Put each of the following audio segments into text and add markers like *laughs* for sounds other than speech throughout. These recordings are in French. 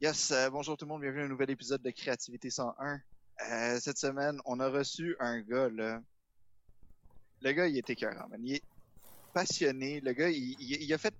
Yes, euh, bonjour tout le monde, bienvenue à un nouvel épisode de Créativité 101. Euh, cette semaine, on a reçu un gars, là. Le gars, il est écœurant, man. Il est passionné. Le gars, il, a fait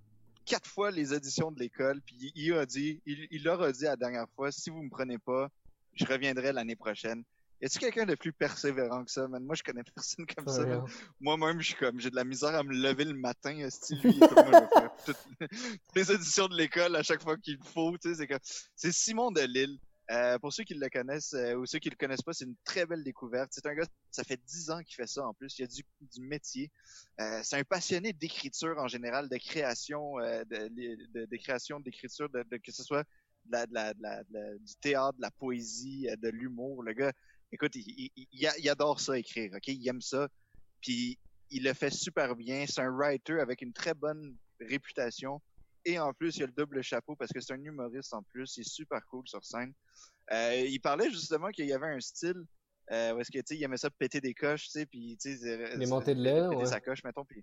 quatre fois les auditions de l'école, puis il, il a dit, il leur a dit la dernière fois, si vous me prenez pas, je reviendrai l'année prochaine. Y a-tu quelqu'un de plus persévérant que ça, man? Moi, je connais *laughs* personne comme ça. Moi-même, je suis comme, j'ai de la misère à me lever le matin, esti, lui, comme, moi, je vais faire *laughs* toutes *laughs* les éditions de l'école à chaque fois qu'il faut, tu sais, c'est comme, c'est Simon Delille. Euh, pour ceux qui le connaissent euh, ou ceux qui le connaissent pas, c'est une très belle découverte. C'est un gars, ça fait dix ans qu'il fait ça en plus. Il a du, du métier. Euh, c'est un passionné d'écriture en général, de création, euh, de, de, de création, d'écriture, de, de- que ce soit de la, la, la- du théâtre, de la poésie, de l'humour. Le gars, écoute, il, adore ça écrire, ok? Il aime ça. Puis il le fait super bien. C'est un writer avec une très bonne réputation. Et en plus, il a le double chapeau parce que c'est un humoriste en plus. Il est super cool sur scène. Euh, il parlait justement qu'il y avait un style euh, où est-ce que tu sais, il aimait ça péter des coches, tu sais, puis tu sais, montées de lait, péter ouais. sa coche, mettons, puis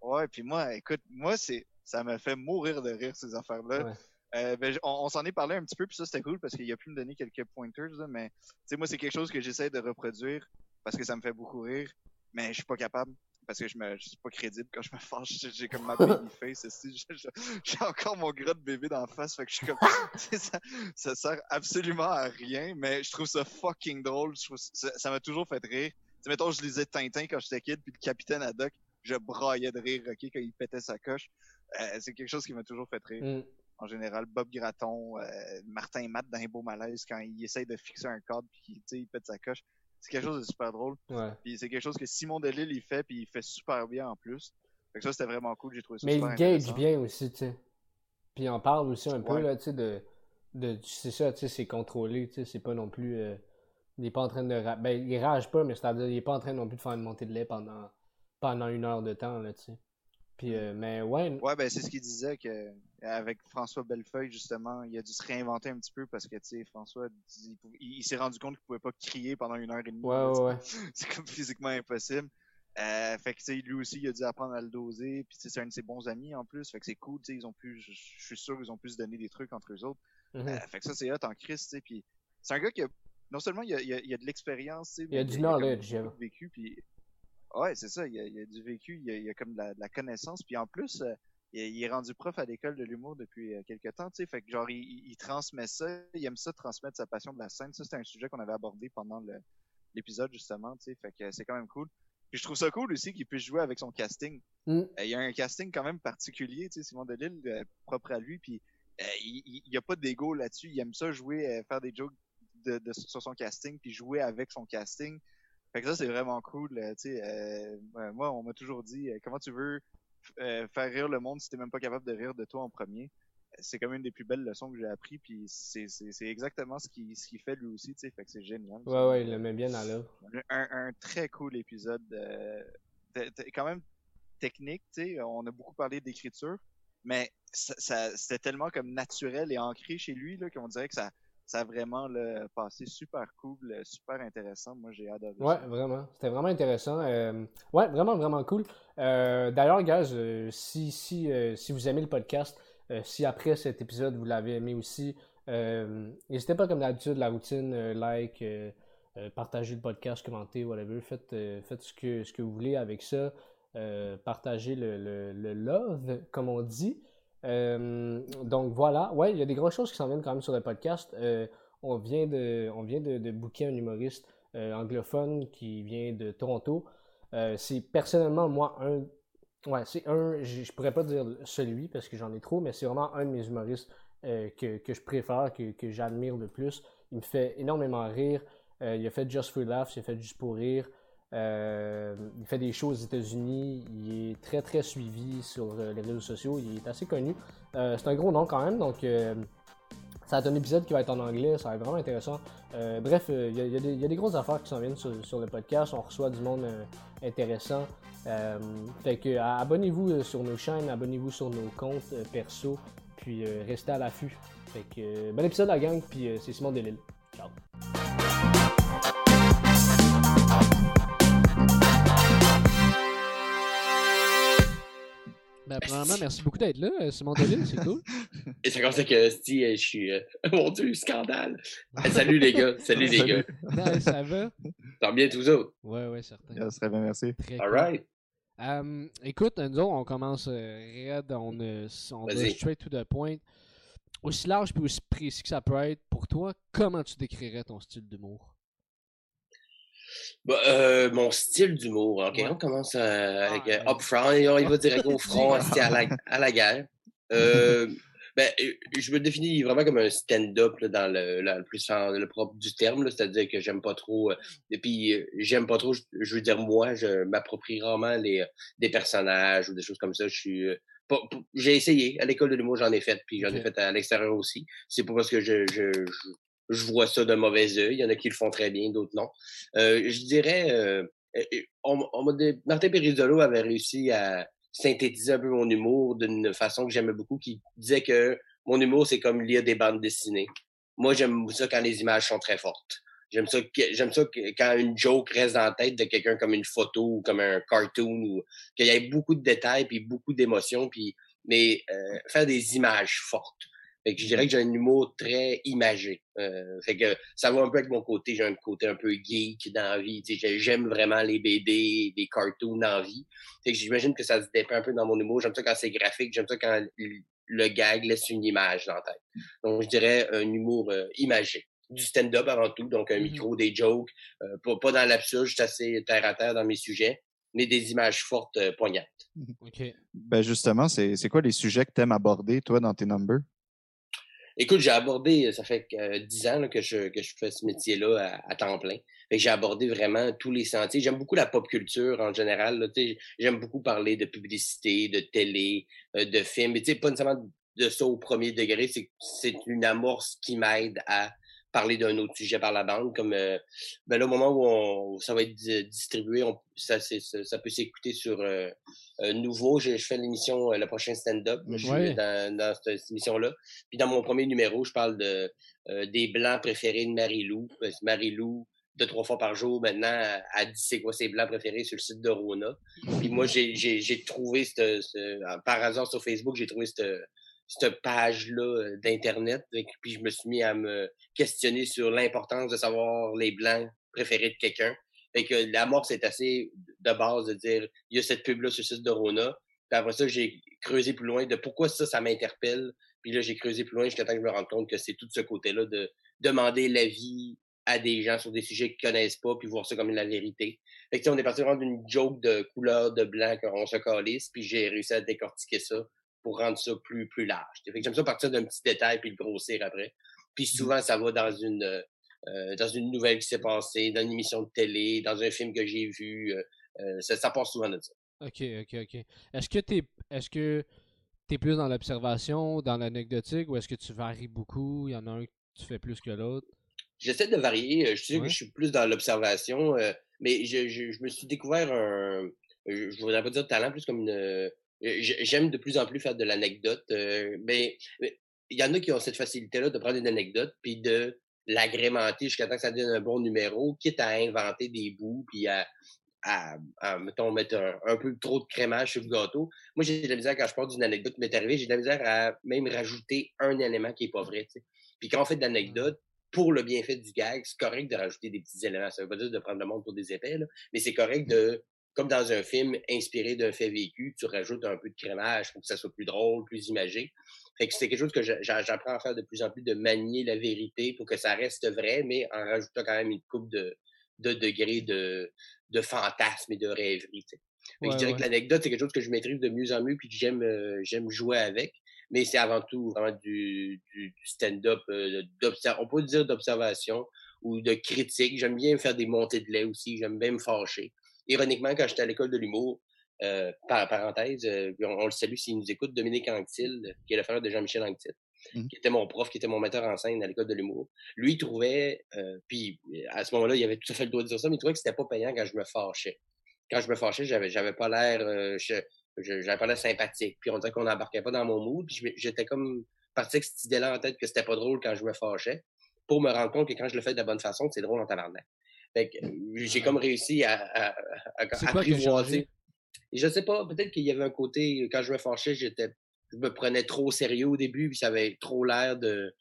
ouais, puis moi, écoute, moi c'est, ça me fait mourir de rire ces affaires-là. Ouais. Euh, ben, on, on s'en est parlé un petit peu, puis ça c'était cool parce qu'il a pu me donner quelques pointers, là, mais tu sais, moi c'est quelque chose que j'essaie de reproduire parce que ça me fait beaucoup rire, mais je suis pas capable parce que je me, je suis pas crédible quand je me fâche. J'ai- comme ma *laughs* baby face. J'ai- encore mon gras de bébé dans la face, fait que je suis comme, *laughs* ça, ça sert absolument à rien, mais je trouve ça fucking drôle. Je trouve ça ça m'a toujours fait rire. Tu sais, mettons, je lisais Tintin quand j'étais kid, puis le capitaine Haddock, je braillais de rire, ok, quand il pétait sa coche. Euh, c'est quelque chose qui m'a toujours fait rire Mm. En général, Bob Graton, euh, Martin Matt dans un beau malaise quand il essaye de fixer un cadre puis il pète sa coche. C'est quelque chose de super drôle. Ouais. Puis c'est quelque chose que Simon Delille il fait puis il fait super bien en plus. Fait que ça c'était vraiment cool, j'ai trouvé ça Mais super il gage bien aussi, tu sais. Puis il en parle aussi un peu, là, tu sais, de, de. C'est ça, tu sais, c'est contrôlé, tu sais, c'est pas non plus. euh, il est pas en train de. ra- Ben, il rage pas, mais c'est-à-dire, il est pas en train non plus de faire une montée de lait pendant, pendant une heure de temps, là, tu sais. Puis, euh, mais ouais. Ouais, ben c'est ce qu'il disait que avec François Bellefeuille justement, il a dû se réinventer un petit peu parce que tu sais François il, il- il s'est rendu compte qu'il pouvait pas crier pendant une heure et demie. Ouais, là, ouais, ouais. *laughs* c'est comme physiquement impossible. Euh, fait que tu sais, lui aussi, il a dû apprendre à le doser. Puis tu sais, c'est un de ses bons amis en plus. Fait que c'est cool. tu sais, Ils ont pu, je suis sûr, ils ont pu se donner des trucs entre eux autres. Mhm. Euh, fait que ça, c'est hot en Christ. tu sais, Puis c'est un gars qui a, non seulement il a, il a, il a de l'expérience, tu sais, Il y a mais du knowledge, yeah. de vécu. Puis ouais, c'est ça. Il y a, il a du vécu. Il y a, il a comme de la, de la connaissance. Puis en plus, euh, il, est rendu prof à l'école de l'humour depuis euh, quelques temps. Tu sais, fait que genre il, il- transmet ça. Il aime ça transmettre sa passion de la scène. Ça, c'est un sujet qu'on avait abordé pendant l'épisode justement, tu sais, fait que c'est quand même cool. Puis je trouve ça cool aussi qu'il puisse jouer avec son casting. Mm. Euh, il y a un casting quand même particulier, tu sais, Simon Delille, propre à lui, puis il, il il y a pas d'ego là-dessus. Il aime ça jouer, faire des jokes de, de- sur son casting, puis jouer avec son casting. Fait que ça, c'est vraiment cool, euh, tu sais. euh, moi, on m'a toujours dit, euh, comment tu veux faire rire le monde si t'es même pas capable de rire de toi en premier? C'est comme une des plus belles leçons que j'ai appris, puis c'est c'est- c'est exactement ce qu'il ce fait lui aussi, tu sais, fait que c'est génial. Ouais, ouais, il le met bien à l'œuvre. un, un très cool épisode. euh, quand même technique, tu sais. On a beaucoup parlé d'écriture, mais ça, ça- c'était tellement comme naturel et ancré chez lui là, qu'on dirait que ça, ça a vraiment là, passé super cool, euh, super intéressant. Moi, j'ai adoré Ouais, ça. vraiment. C'était vraiment intéressant. Euh, ouais, vraiment, vraiment cool. Euh, D'ailleurs, guys, euh, si, si, si vous aimez le podcast, si après cet épisode vous l'avez aimé aussi, n'hésitez pas, comme d'habitude, la routine, like, partagez le podcast, commentez, whatever. Faites, faites ce, que, ce que vous voulez avec ça. Partagez le, le, le love, comme on dit. Euh, donc voilà, ouais, il y a des grosses choses qui s'en viennent quand même sur le podcast. Euh, on vient de, on vient de, booker un humoriste euh, anglophone qui vient de Toronto. C'est personnellement, moi, un. Ouais, c'est un. Je, je pourrais pas dire celui parce que j'en ai trop, mais c'est vraiment un de mes humoristes que, que je préfère, que, que j'admire le plus. Il me fait énormément rire. Il a fait Just for Laughs, il a fait Juste pour rire. Euh, il fait des shows aux États-Unis. Il est très très suivi sur euh, les réseaux sociaux. Il est assez connu. Euh, c'est un gros nom quand même, donc ça va être un épisode qui va être en anglais. Ça va être vraiment intéressant. Bref, il y, a- des- grosses affaires qui s'en viennent sur, le podcast. On reçoit du monde intéressant. Fait que abonnez-vous sur nos chaînes, abonnez-vous sur nos comptes perso, puis restez à l'affût. Fait que bon épisode la gang, puis c'est Simon Delille. Ciao. Ben, premièrement, merci beaucoup d'être là, euh, Simon Delille, c'est cool. *laughs* Et ça commence que si je suis. Euh, *laughs* mon Dieu, scandale! salut les gars, salut les gars. Non, ça va? Tant bien tous autres? Ouais, ouais, certain. Ça serait bien, merci. Très All cool. right. Euh, écoute, nous autres, on commence euh, raide, on, euh, on va straight to the point. Aussi large puis aussi précis que ça peut être, pour toi, comment tu décrirais ton style d'humour? Bah, euh, mon style d'humour, ok, Ouais. on commence euh, avec Ah, euh, up front et on y va direct au *laughs* front, à la, à la guerre. Euh, ben, je me définis vraiment comme un stand-up dans le, la- le plus le propre du terme, c'est-à-dire que j'aime pas trop, et puis j'aime pas trop, je, je veux dire moi, je m'approprie rarement les des personnages ou des choses comme ça. Je suis j'ai essayé à l'école de l'humour, j'en ai fait, puis j'en ai fait à l'extérieur aussi. C'est pas parce que je, je, je, je vois ça d'un mauvais œil. Il y en a qui le font très bien, d'autres non. Euh, je dirais, euh, on, on Martin Perizzolo avait réussi à synthétiser un peu mon humour d'une façon que j'aimais beaucoup, qui disait que mon humour, c'est comme lire des bandes dessinées. Moi, j'aime ça quand les images sont très fortes. J'aime ça, j'aime ça quand une joke reste la tête de quelqu'un comme une photo ou comme un cartoon ou qu'il y ait beaucoup de détails puis beaucoup d'émotions mais euh, faire des images fortes. Fait que je dirais que j'ai un humour très imagé. Euh, fait que ça va un peu avec mon côté. J'ai un côté un peu geek dans la vie. Tu sais, j'ai- J'aime vraiment les BD, les cartoons dans la vie. Fait que j'imagine que ça se dépeint un peu dans mon humour. J'aime ça quand c'est graphique. J'aime ça quand le- gag laisse une image dans la tête. Donc, je dirais un humour euh, imagé. Du stand-up avant tout, donc un Mhm. micro, des jokes, euh, pas, pas dans l'absurde, je suis assez terre à terre dans mes sujets, mais des images fortes, euh, poignantes. Ok. Ben justement, c'est c'est quoi les sujets que tu aimes aborder, toi, dans tes numbers? Écoute, j'ai abordé, ça fait euh, dix ans là, que, je, que je fais ce métier-là à, à temps plein. J'ai abordé vraiment tous les sentiers. J'aime beaucoup la pop culture en général. J'aime beaucoup parler de publicité, de télé, euh, de films. Mais pas nécessairement de ça au premier degré. C'est une amorce qui m'aide à parler d'un autre sujet par la bande. Comme euh, ben là, au moment où, on, où ça va être di- distribué, on, ça, ça, ça peut s'écouter sur euh, euh, Nouveau. Je, je fais l'émission Le prochain stand-up. Je suis Ouais. dans, dans cette, cette émission-là. Puis dans mon premier numéro, je parle de des blancs préférés de Marie-Lou. Marie-Lou, deux, trois fois par jour, maintenant, elle, elle dit c'est quoi ses blancs préférés sur le site de Rona. Puis moi, j'ai, trouvé, par hasard sur Facebook, j'ai trouvé cette, cette page-là euh, d'Internet. Puis je me suis mis à me questionner sur l'importance de savoir les blancs préférés de quelqu'un. Fait que l'amorce est assez de base de dire il y a cette pub-là sur le site de Rona. Puis après ça, j'ai creusé plus loin de pourquoi ça, ça m'interpelle. Puis là, j'ai creusé plus loin jusqu'à temps que je me rende compte que c'est tout ce côté-là de demander l'avis à des gens sur des sujets qu'ils connaissent pas, puis voir ça comme la vérité. Fait que, on est parti vraiment d'une joke de couleur de blanc qu'on se calisse, puis j'ai réussi à décortiquer ça pour rendre ça plus, plus large. J'aime ça partir d'un petit détail puis le grossir après. Puis souvent, ça va dans une euh, dans une nouvelle qui s'est passée, dans une émission de télé, dans un film que j'ai vu. euh, euh, ça, ça passe souvent de ça. Ok, ok, ok. Est-ce que t'es est-ce que t'es plus dans l'observation, dans l'anecdotique, ou est-ce que tu varies beaucoup? Il y en a un que tu fais plus que l'autre? J'essaie de varier. euh, Je sais Ouais. que je suis plus dans l'observation, euh, mais je, je, je me suis découvert un. Je, je voudrais pas dire talent, plus comme une. Euh, J'aime de plus en plus faire de l'anecdote, euh, mais il y en a qui ont cette facilité-là de prendre une anecdote puis de l'agrémenter jusqu'à temps que ça donne un bon numéro, quitte à inventer des bouts puis à, à, à, mettons, mettre un, un peu trop de crémage sur le gâteau. Moi, j'ai de la misère quand je parle d'une anecdote qui m'est arrivée, j'ai de la misère à même rajouter un élément qui est pas vrai. Puis quand on fait de l'anecdote, pour le bienfait du gag, c'est correct de rajouter des petits éléments. Ça veut pas dire de prendre le monde pour des épais, là, mais c'est correct de, comme dans un film inspiré d'un fait vécu, tu rajoutes un peu de crémage pour que ça soit plus drôle, plus imagé. Fait que c'est quelque chose que j'a- j'a- j'apprends à faire de plus en plus, de manier la vérité pour que ça reste vrai, mais en rajoutant quand même une coupe de, de degrés de, de fantasme et de rêverie. tu sais. Fait que Ouais, je dirais ouais. que l'anecdote, c'est quelque chose que je maîtrise de mieux en mieux puis que j'aime euh, j'aime jouer avec. Mais c'est avant tout vraiment du, du, du stand-up, euh, on peut dire d'observation ou de critique. J'aime bien faire des montées de lait aussi, j'aime bien me fâcher. Ironiquement, quand j'étais à l'école de l'humour, euh, par parenthèse, euh, on, on le salue s'il nous écoute, Dominique Anctil, qui est le frère de Jean-Michel Anctil, Mhm. qui était mon prof, qui était mon metteur en scène à l'école de l'humour. Lui, il trouvait, euh, puis à ce moment-là, il avait tout à fait le droit de dire ça, mais il trouvait que c'était pas payant quand je me fâchais. Quand je me fâchais, j'avais, j'avais pas l'air, j'avais pas l'air sympathique. Puis on dirait qu'on n'embarquait pas dans mon mood. Puis j'étais comme parti avec cette idée-là en tête que c'était pas drôle quand je me fâchais, pour me rendre compte que quand je le fais de la bonne façon, c'est drôle en tabarnak. Fait que euh, j'ai comme réussi à, apprivoiser. je sais pas, peut-être qu'il y avait un côté, quand je me fâchais, j'étais je me prenais trop au sérieux au début, puis ça avait trop l'air de.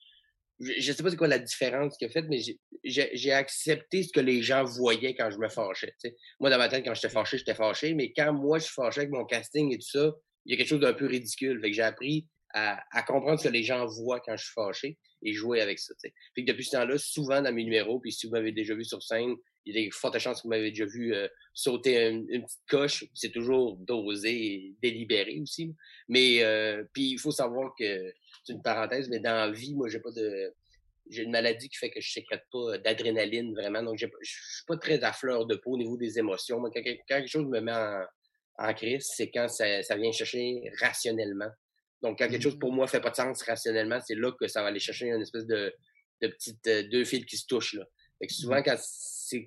Je sais pas c'est quoi la différence qu'il a faite, mais j'ai accepté ce que les gens voyaient quand je me fâchais. Moi, dans ma tête, quand j'étais fâché, j'étais fâché, mais quand moi, je suis fâché avec mon casting et tout ça, il y a quelque chose d'un peu ridicule. Fait que j'ai appris à, à, comprendre ce que les gens voient quand je suis fâché et jouer avec ça. Que depuis ce temps-là, souvent dans mes numéros, puis si vous m'avez déjà vu sur scène, il y a des fortes chances que vous m'avez déjà vu euh, sauter une, petite coche. C'est toujours dosé et délibéré aussi. Mais euh, puis il faut savoir que c'est une parenthèse, mais dans la vie, moi j'ai pas de j'ai une maladie qui fait que je sécrète pas d'adrénaline vraiment, donc je suis pas très à fleur de peau au niveau des émotions. Quand, quelque chose me met en, crise, c'est quand ça, vient chercher rationnellement. Donc, quand quelque chose pour mmh. moi fait pas de sens rationnellement, c'est là que ça va aller chercher une espèce de, de petites euh, deux fils qui se touchent. Là. Fait que souvent, mmh. quand,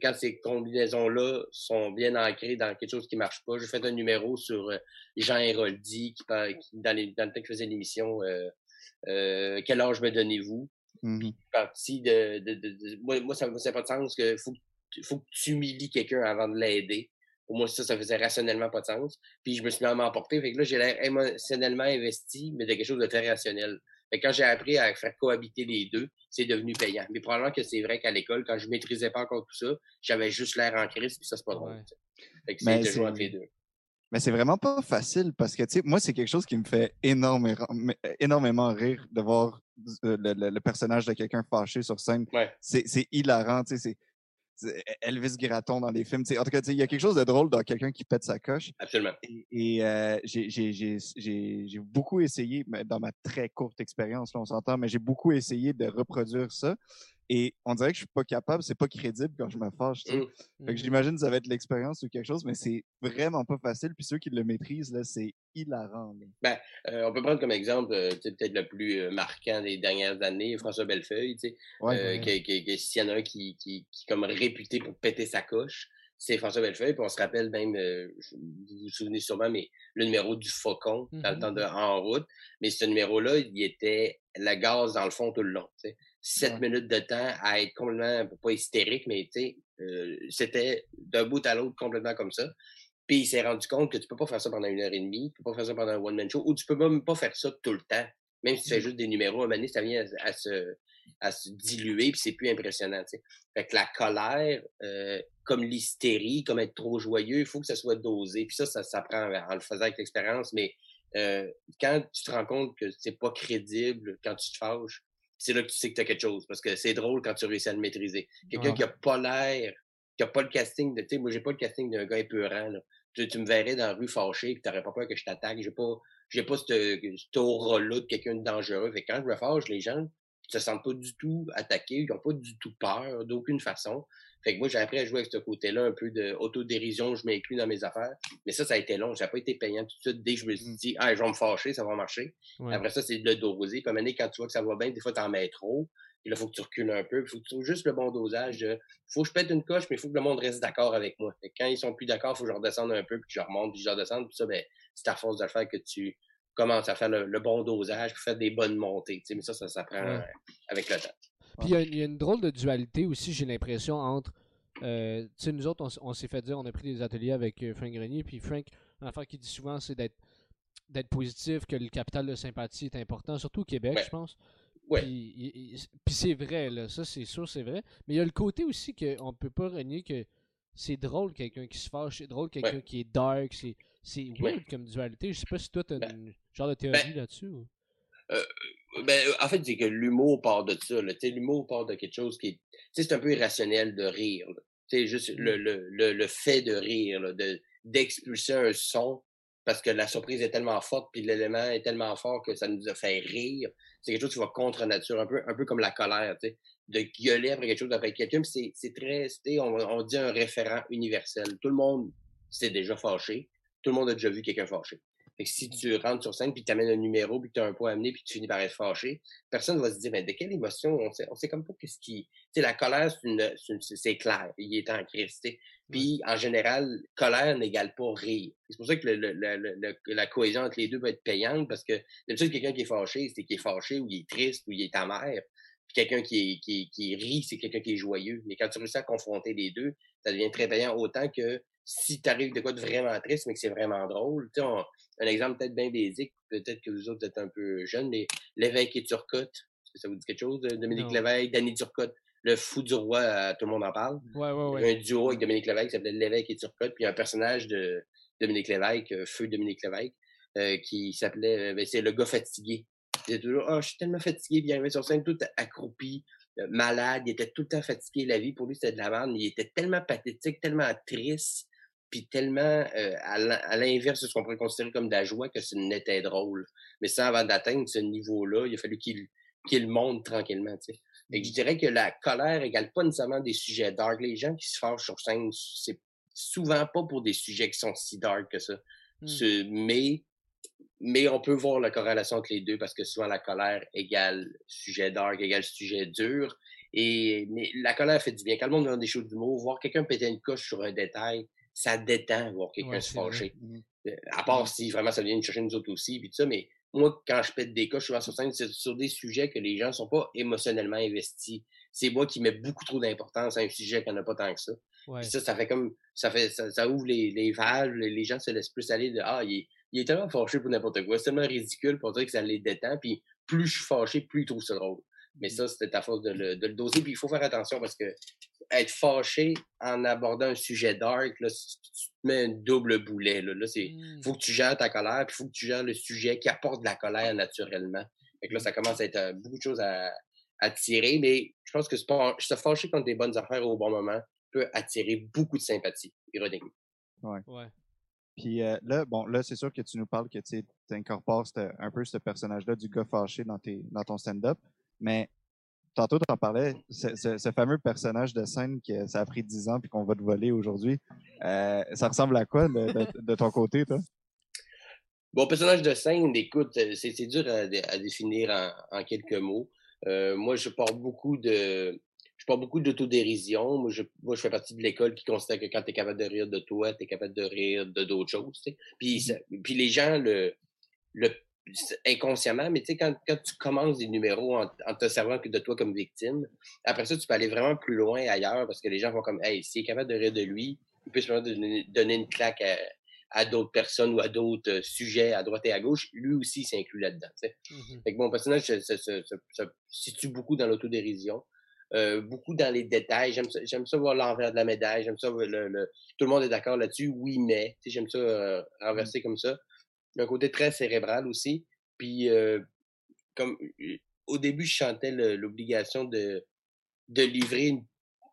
quand ces combinaisons-là sont bien ancrées dans quelque chose qui marche pas, je fais un numéro sur euh, Jean Héroldi, qui, qui, dans, les, dans le temps que je faisais l'émission, euh, Quel âge me donnez-vous? Partie de, de, de, moi, moi, ça ne fait pas de sens que faut, faut que tu humilies quelqu'un avant de l'aider. Pour moi, ça, ça faisait rationnellement pas de sens. Puis je me suis mis à m'emporter. Fait que là, j'ai l'air émotionnellement investi, mais de quelque chose de très rationnel. Fait que quand j'ai appris à faire cohabiter les deux, c'est devenu payant. Mais probablement que c'est vrai qu'à l'école, quand je maîtrisais pas encore tout ça, j'avais juste l'air en crise, puis ça, c'est pas drôle. Fait que c'est de jouer entre les deux. Mais c'est vraiment pas facile parce que, tu sais, moi, c'est quelque chose qui me fait énormément, énormément rire de voir euh, le, personnage de quelqu'un fâché sur scène. C'est hilarant, tu sais. Elvis Gratton dans les films. en tout cas, il y a quelque chose de drôle dans quelqu'un qui pète sa coche. Absolument. Et, euh, j'ai beaucoup essayé, dans ma très courte expérience, on s'entend, mais j'ai beaucoup essayé de reproduire ça. Et on dirait que je suis pas capable, c'est pas crédible quand je me fâche. Mmh. Fait que mmh. j'imagine que ça va être l'expérience ou quelque chose, mais c'est vraiment pas facile. Puis ceux qui le maîtrisent, là, c'est hilarant. Ben, euh, on peut prendre comme exemple, euh, peut-être le plus euh, marquant des dernières années, François Bellefeuille, tu sais, ouais, s'il y en a un qui, qui, qui, est comme réputé pour péter sa coche, c'est François Bellefeuille. Puis on se rappelle même, vous vous souvenez sûrement, mais le numéro du faucon dans le temps de En route. Mais ce numéro-là, il était la gaz dans le fond tout le long. Sept minutes de temps à être complètement, pas hystérique, mais tu sais, euh, c'était d'un bout à l'autre complètement comme ça. Puis il s'est rendu compte que tu peux pas faire ça pendant une heure et demie, tu peux pas faire ça pendant un one-man show, ou tu peux même pas faire ça tout le temps. Même si tu fais mmh. juste des numéros, à un moment ça vient à, se, à se diluer, puis c'est plus impressionnant. sais. Fait que la colère, euh, comme l'hystérie, comme être trop joyeux, il faut que ça soit dosé. Puis ça, ça s'apprend en le faisant avec l'expérience, mais euh, quand tu te rends compte que c'est pas crédible quand tu te fâches, c'est là que tu sais que tu as quelque chose. Parce que c'est drôle quand tu réussis à le maîtriser. Quelqu'un qui a pas l'air, qui a pas le casting de, tu sais, moi, j'ai pas le casting d'un gars épeurant, là. Tu, tu, me verrais dans la rue fâché et t'aurais pas peur que je t'attaque. J'ai pas, j'ai pas cette, aura-là de quelqu'un de dangereux. Fait que quand je me fâche, les gens se sentent pas du tout attaqués, ils ont pas du tout peur, d'aucune façon. Fait que moi, j'ai appris à jouer avec ce côté-là, un peu d'autodérision, je m'inclus dans mes affaires. Mais ça, ça a été long. Ça n'a pas été payant tout de suite. Dès que je me suis mmh. dit, ah, je vais me fâcher, ça va marcher. Après ça, c'est de le doser. Puis à un moment quand tu vois que ça va bien, des fois, tu en mets trop. Puis là, il faut que tu recules un peu. Il faut que tu trouves juste le bon dosage. Il faut que je pète une coche, mais il faut que le monde reste d'accord avec moi. Fait quand ils sont plus d'accord, il faut que je redescende un peu, puis que je remonte, puis je redescende. Puis ça, ben, c'est à force de le faire que tu commences à faire le, bon dosage, puis faire des bonnes montées. Mais ça, ça s'apprend avec le temps. Puis il y, a une drôle de dualité aussi, j'ai l'impression, entre euh, tu sais, nous autres, on, s'est fait dire, on a pris des ateliers avec euh, Frank Grenier, puis Frank, l'affaire qu'il dit souvent, c'est d'être d'être positif, que le capital de sympathie est important, surtout au Québec, je pense. Puis, c'est vrai, là, ça c'est sûr, c'est vrai. Mais il y a le côté aussi qu'on peut pas renier que c'est drôle quelqu'un qui se fâche, c'est drôle quelqu'un qui est dark, c'est, weird comme dualité. Je sais pas si toi tu as ben, une genre de théorie ben, là-dessus. Euh, ben, en fait, c'est que l'humour part de ça. L'humour part de quelque chose qui est. C'est un peu irrationnel de rire. C'est juste le, mmh. le, le, le, fait de rire, de, d'expulser un son parce que la surprise est tellement forte puis l'élément est tellement fort que ça nous a fait rire. C'est quelque chose qui va contre nature, un peu, un peu comme la colère, tu sais, de gueuler après quelque chose après quelqu'un. C'est, c'est très, on, on dit un référent universel. Tout le monde s'est déjà fâché. Tout le monde a déjà vu quelqu'un fâché. Fait que si tu rentres sur scène, puis tu amènes un numéro, puis tu as un point à amener, puis tu finis par être fâché, personne ne va se dire, mais de quelle émotion? On sait, on sait comme pas qu'est-ce qui... Tu sais, la colère, c'est clair, il est en crise, Puis, en général, colère n'égale pas rire. C'est pour ça que le, la cohésion entre les deux va être payante, parce que d'habitude, quelqu'un qui est fâché, c'est qu'il est fâché, ou il est triste, ou il est amer. Puis quelqu'un qui, qui, qui rit, c'est quelqu'un qui est joyeux. Mais quand tu réussis à confronter les deux, ça devient très payant, autant que si tu arrives de quoi de vraiment triste, mais que c'est vraiment drôle. Tu sais, un exemple peut-être bien basique, peut-être que vous autres êtes un peu jeunes, mais l'évêque et Turcotte, est-ce que ça vous dit quelque chose? Dominique Lévesque, Danny Turcotte, le fou du roi, tout le monde en parle. Ouais, ouais, ouais. Un duo avec Dominique Lévesque qui s'appelait l'évêque et Turcotte, puis un personnage de Dominique Lévesque, Feu Dominique Lévesque, qui s'appelait, ben, c'est le gars fatigué. Il était toujours, oh, je suis tellement fatigué, puis il arrivait sur scène tout accroupi, malade, il était tout le temps fatigué, la vie pour lui c'était de la merde, il était tellement pathétique, tellement triste, puis tellement euh, à l'inverse de ce qu'on pourrait considérer comme de la joie que ce n'était drôle. Mais ça, avant d'atteindre ce niveau-là, il a fallu qu'il qu'il monte tranquillement. Tu sais. Je mmh. dirais que la colère égale pas nécessairement des sujets dark. Les gens qui se fâchent sur scène, c'est souvent pas pour des sujets qui sont si dark que ça. Mmh. Mais, mais on peut voir la corrélation entre les deux parce que souvent la colère égale sujet dark, égale sujet dur. Et mais la colère fait du bien. Quand le monde dans des choses d'humour, voir quelqu'un péter une coche sur un détail, ça détend voir quelqu'un se fâcher. Mmh. À part mmh. si vraiment ça vient de chercher nous autres aussi, puis tout ça, mais moi, quand je pète des cas, souvent sur scène, c'est sur des sujets que les gens sont pas émotionnellement investis. C'est moi qui mets beaucoup trop d'importance à un sujet qui n'en a pas tant que ça. ça, ça fait comme, ça fait, ça, ouvre les, les, valves, les gens se laissent plus aller de, ah, il est, il est tellement fâché pour n'importe quoi. C'est tellement ridicule pour dire que ça les détend, puis plus je suis fâché, plus il trouve ça drôle. Mais ça, c'était ta force de le, de le doser. Puis il faut faire attention parce que être fâché en abordant un sujet dark, là, tu te mets un double boulet. Là, là c'est, mmh. faut que tu gères ta colère, puis faut que tu gères le sujet qui apporte de la colère naturellement. Fait que là, ça commence à être euh, beaucoup de choses à, à tirer, mais je pense que se fâcher contre des bonnes affaires au bon moment peut attirer beaucoup de sympathie, ironiquement. Ouais. ouais. Puis euh, là, bon, là, c'est sûr que tu nous parles que tu incorpores un peu ce personnage-là du gars fâché dans, tes, dans ton stand-up, mais tantôt, tu en parlais, ce, fameux personnage de scène que ça a pris 10 ans puis qu'on va te voler aujourd'hui, euh, ça ressemble à quoi de, ton côté, toi? Bon, personnage de scène, écoute, euh, c'est dur à, définir en, quelques mots. Euh, moi, je porte beaucoup de. Je porte beaucoup d'autodérision. Moi je, moi, je fais partie de l'école qui considère que quand tu es capable de rire de toi, tu es capable de rire de d'autres choses. Puis, mm-hmm. puis les gens le, le inconsciemment, mais tu sais, quand, quand, tu commences des numéros en, te servant que de toi comme victime, après ça, tu peux aller vraiment plus loin ailleurs parce que les gens vont comme, hey, s'il est capable de rire de lui, il peut se donner, donner une claque à, d'autres personnes ou à d'autres euh, sujets à droite et à gauche. Lui aussi s'inclut là-dedans. Mm-hmm. Fait que mon personnage se, se, situe beaucoup dans l'autodérision. Euh, beaucoup dans les détails. J'aime ça, ça voir l'envers de la médaille. J'aime ça, le, tout le monde est d'accord là-dessus. Oui, mais. J'aime ça euh, renverser mm. comme ça un côté très cérébral aussi. Puis, euh, comme au début, je chantais l'obligation de, de livrer une.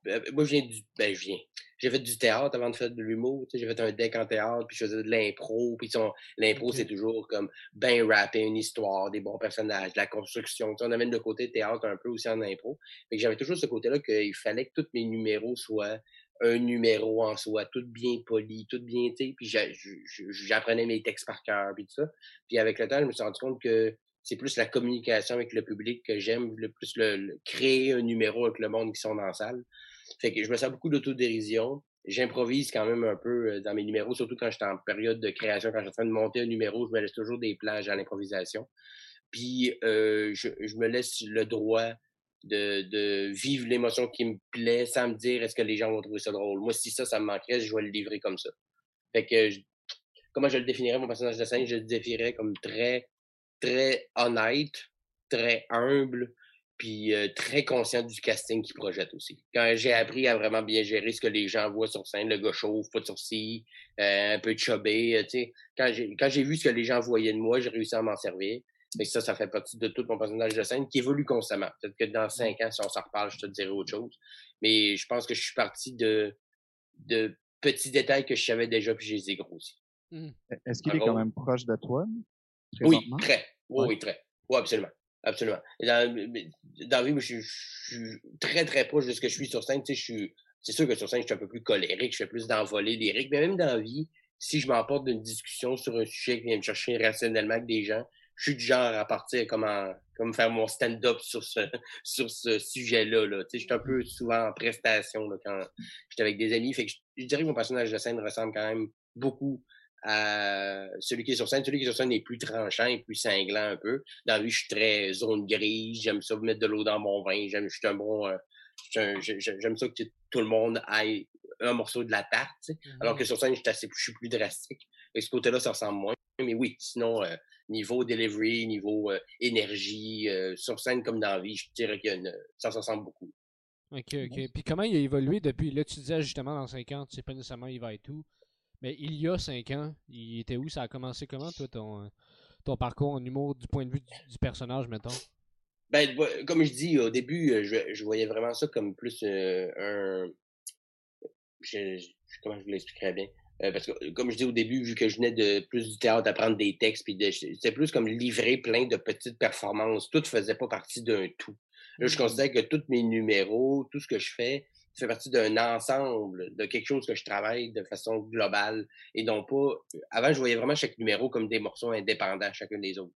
Euh, moi, je viens du. Ben, je viens. J'ai fait du théâtre avant de faire de l'humour. J'ai fait un deck en théâtre, puis je faisais de l'impro. Puis l'impro, c'est toujours comme ben rapper une histoire, des bons personnages, de la construction. on amène le côté théâtre un peu aussi en impro. Que j'avais toujours ce côté-là qu'il fallait que tous mes numéros soient un numéro en soi, tout bien poli, tout bien, tu sais, puis j'apprenais mes textes par cœur, puis tout ça. Puis avec le temps, je me suis rendu compte que c'est plus la communication avec le public que j'aime, le plus le, créer un numéro avec le monde qui sont dans la salle. Fait que je me sens beaucoup d'autodérision. J'improvise quand même un peu euh, dans mes numéros, surtout quand j'étais en période de création, quand j'étais en train de monter un numéro, je me laisse toujours des plages à l'improvisation. Puis euh, je, je, me laisse le droit de, vivre l'émotion qui me plaît sans me dire est-ce que les gens vont trouver ça drôle. Moi, si ça, ça me manquerait, je vais le livrer comme ça. Fait que, comment je le définirais, mon personnage de scène? Je le définirais comme très, très honnête, très humble, puis euh, très conscient du casting qu'il projette aussi. Quand j'ai appris à vraiment bien gérer ce que les gens voient sur scène, le gars chauffe, pas euh, un peu chubé, euh, tu sais, quand j'ai vu ce que les gens voyaient de moi, j'ai réussi à m'en servir. Mais ça, ça fait partie de tout mon personnage de scène qui évolue constamment. Peut-être que dans cinq ans, si on s'en reparle, je te dirai autre chose. Mais je pense que je suis parti de, de petits détails que je savais déjà, puis je les ai grossis. Mmh. E-, est-ce qu'il est quand même proche de toi? Oui, très. Oui, très. Oui, absolument. Absolument. Dans, dans la vie, je, suis très, très proche de ce que je suis sur scène. Tu sais, je suis, c'est sûr que sur scène, je suis un peu plus colérique, je fais plus d'envolée lyrique, mais même dans la vie, si je m'emporte d'une discussion sur un sujet qui vient me chercher rationnellement avec des gens, je suis du genre à partir comme, comme faire mon stand-up sur ce, *laughs* sur ce sujet-là. Là. Je suis un peu souvent en prestation là, quand j'étais avec des amis. Fait que je, dirais que mon personnage de scène ressemble quand même beaucoup à celui qui est sur scène. Celui qui est sur scène est plus tranchant et plus cinglant un peu. Dans vie, je suis très zone grise. J'aime ça mettre de l'eau dans mon vin. J'aime, je suis un bon... Euh, j'aime ça que tout le monde aille un morceau de la tarte, alors que Mhm. sur scène, je suis, assez, je suis plus drastique. Et ce côté-là, ça ressemble moins. Mais oui, sinon, euh, niveau delivery, niveau euh, énergie, euh, sur scène comme dans la vie, je dirais que ça se ressemble beaucoup. Ok, ok. Puis comment il a évolué depuis? Là, tu disais justement dans 5 ans, tu sais pas nécessairement il va être où. Mais il y a 5 ans, il était où? Ça a commencé comment, toi, ton, euh, ton parcours en humour du point de vue du, du personnage, mettons? Ben, comme je dis, au début, je, je voyais vraiment ça comme plus euh, un. Je, je- comment je vous l'expliquerais bien? Euh, parce que, euh, comme je dis au début, vu que je venais de plus du théâtre, d'apprendre des textes, puis de- c'était plus comme livrer plein de petites performances. Tout faisait pas partie d'un tout. Là, je Mhm. considère que tous mes numéros, tout ce que je fais, fait partie d'un ensemble, de quelque chose que je travaille de façon globale et non pas. Avant, je voyais vraiment chaque numéro comme des morceaux indépendants, chacun des autres.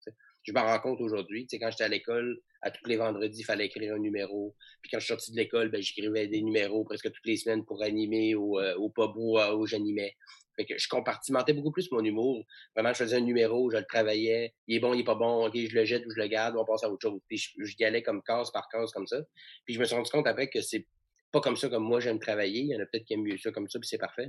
Je m'en rends compte aujourd'hui. Tu sais, quand j'étais à l'école, à tous les vendredis, il fallait écrire un numéro. Puis quand je suis sorti de l'école, ben, j'écrivais des numéros presque toutes les semaines pour animer au, euh, au pub où, euh, où j'animais. Fait que je compartimentais beaucoup plus mon humour. Vraiment, je faisais un numéro, je le travaillais. Il est bon, il est pas bon. OK, je le jette ou je le garde, on passe à autre chose. Puis je, y allais comme case par case comme ça. Puis je me suis rendu compte après que c'est pas comme ça comme moi j'aime travailler. Il y en a peut-être qui aiment mieux ça comme ça, puis c'est parfait.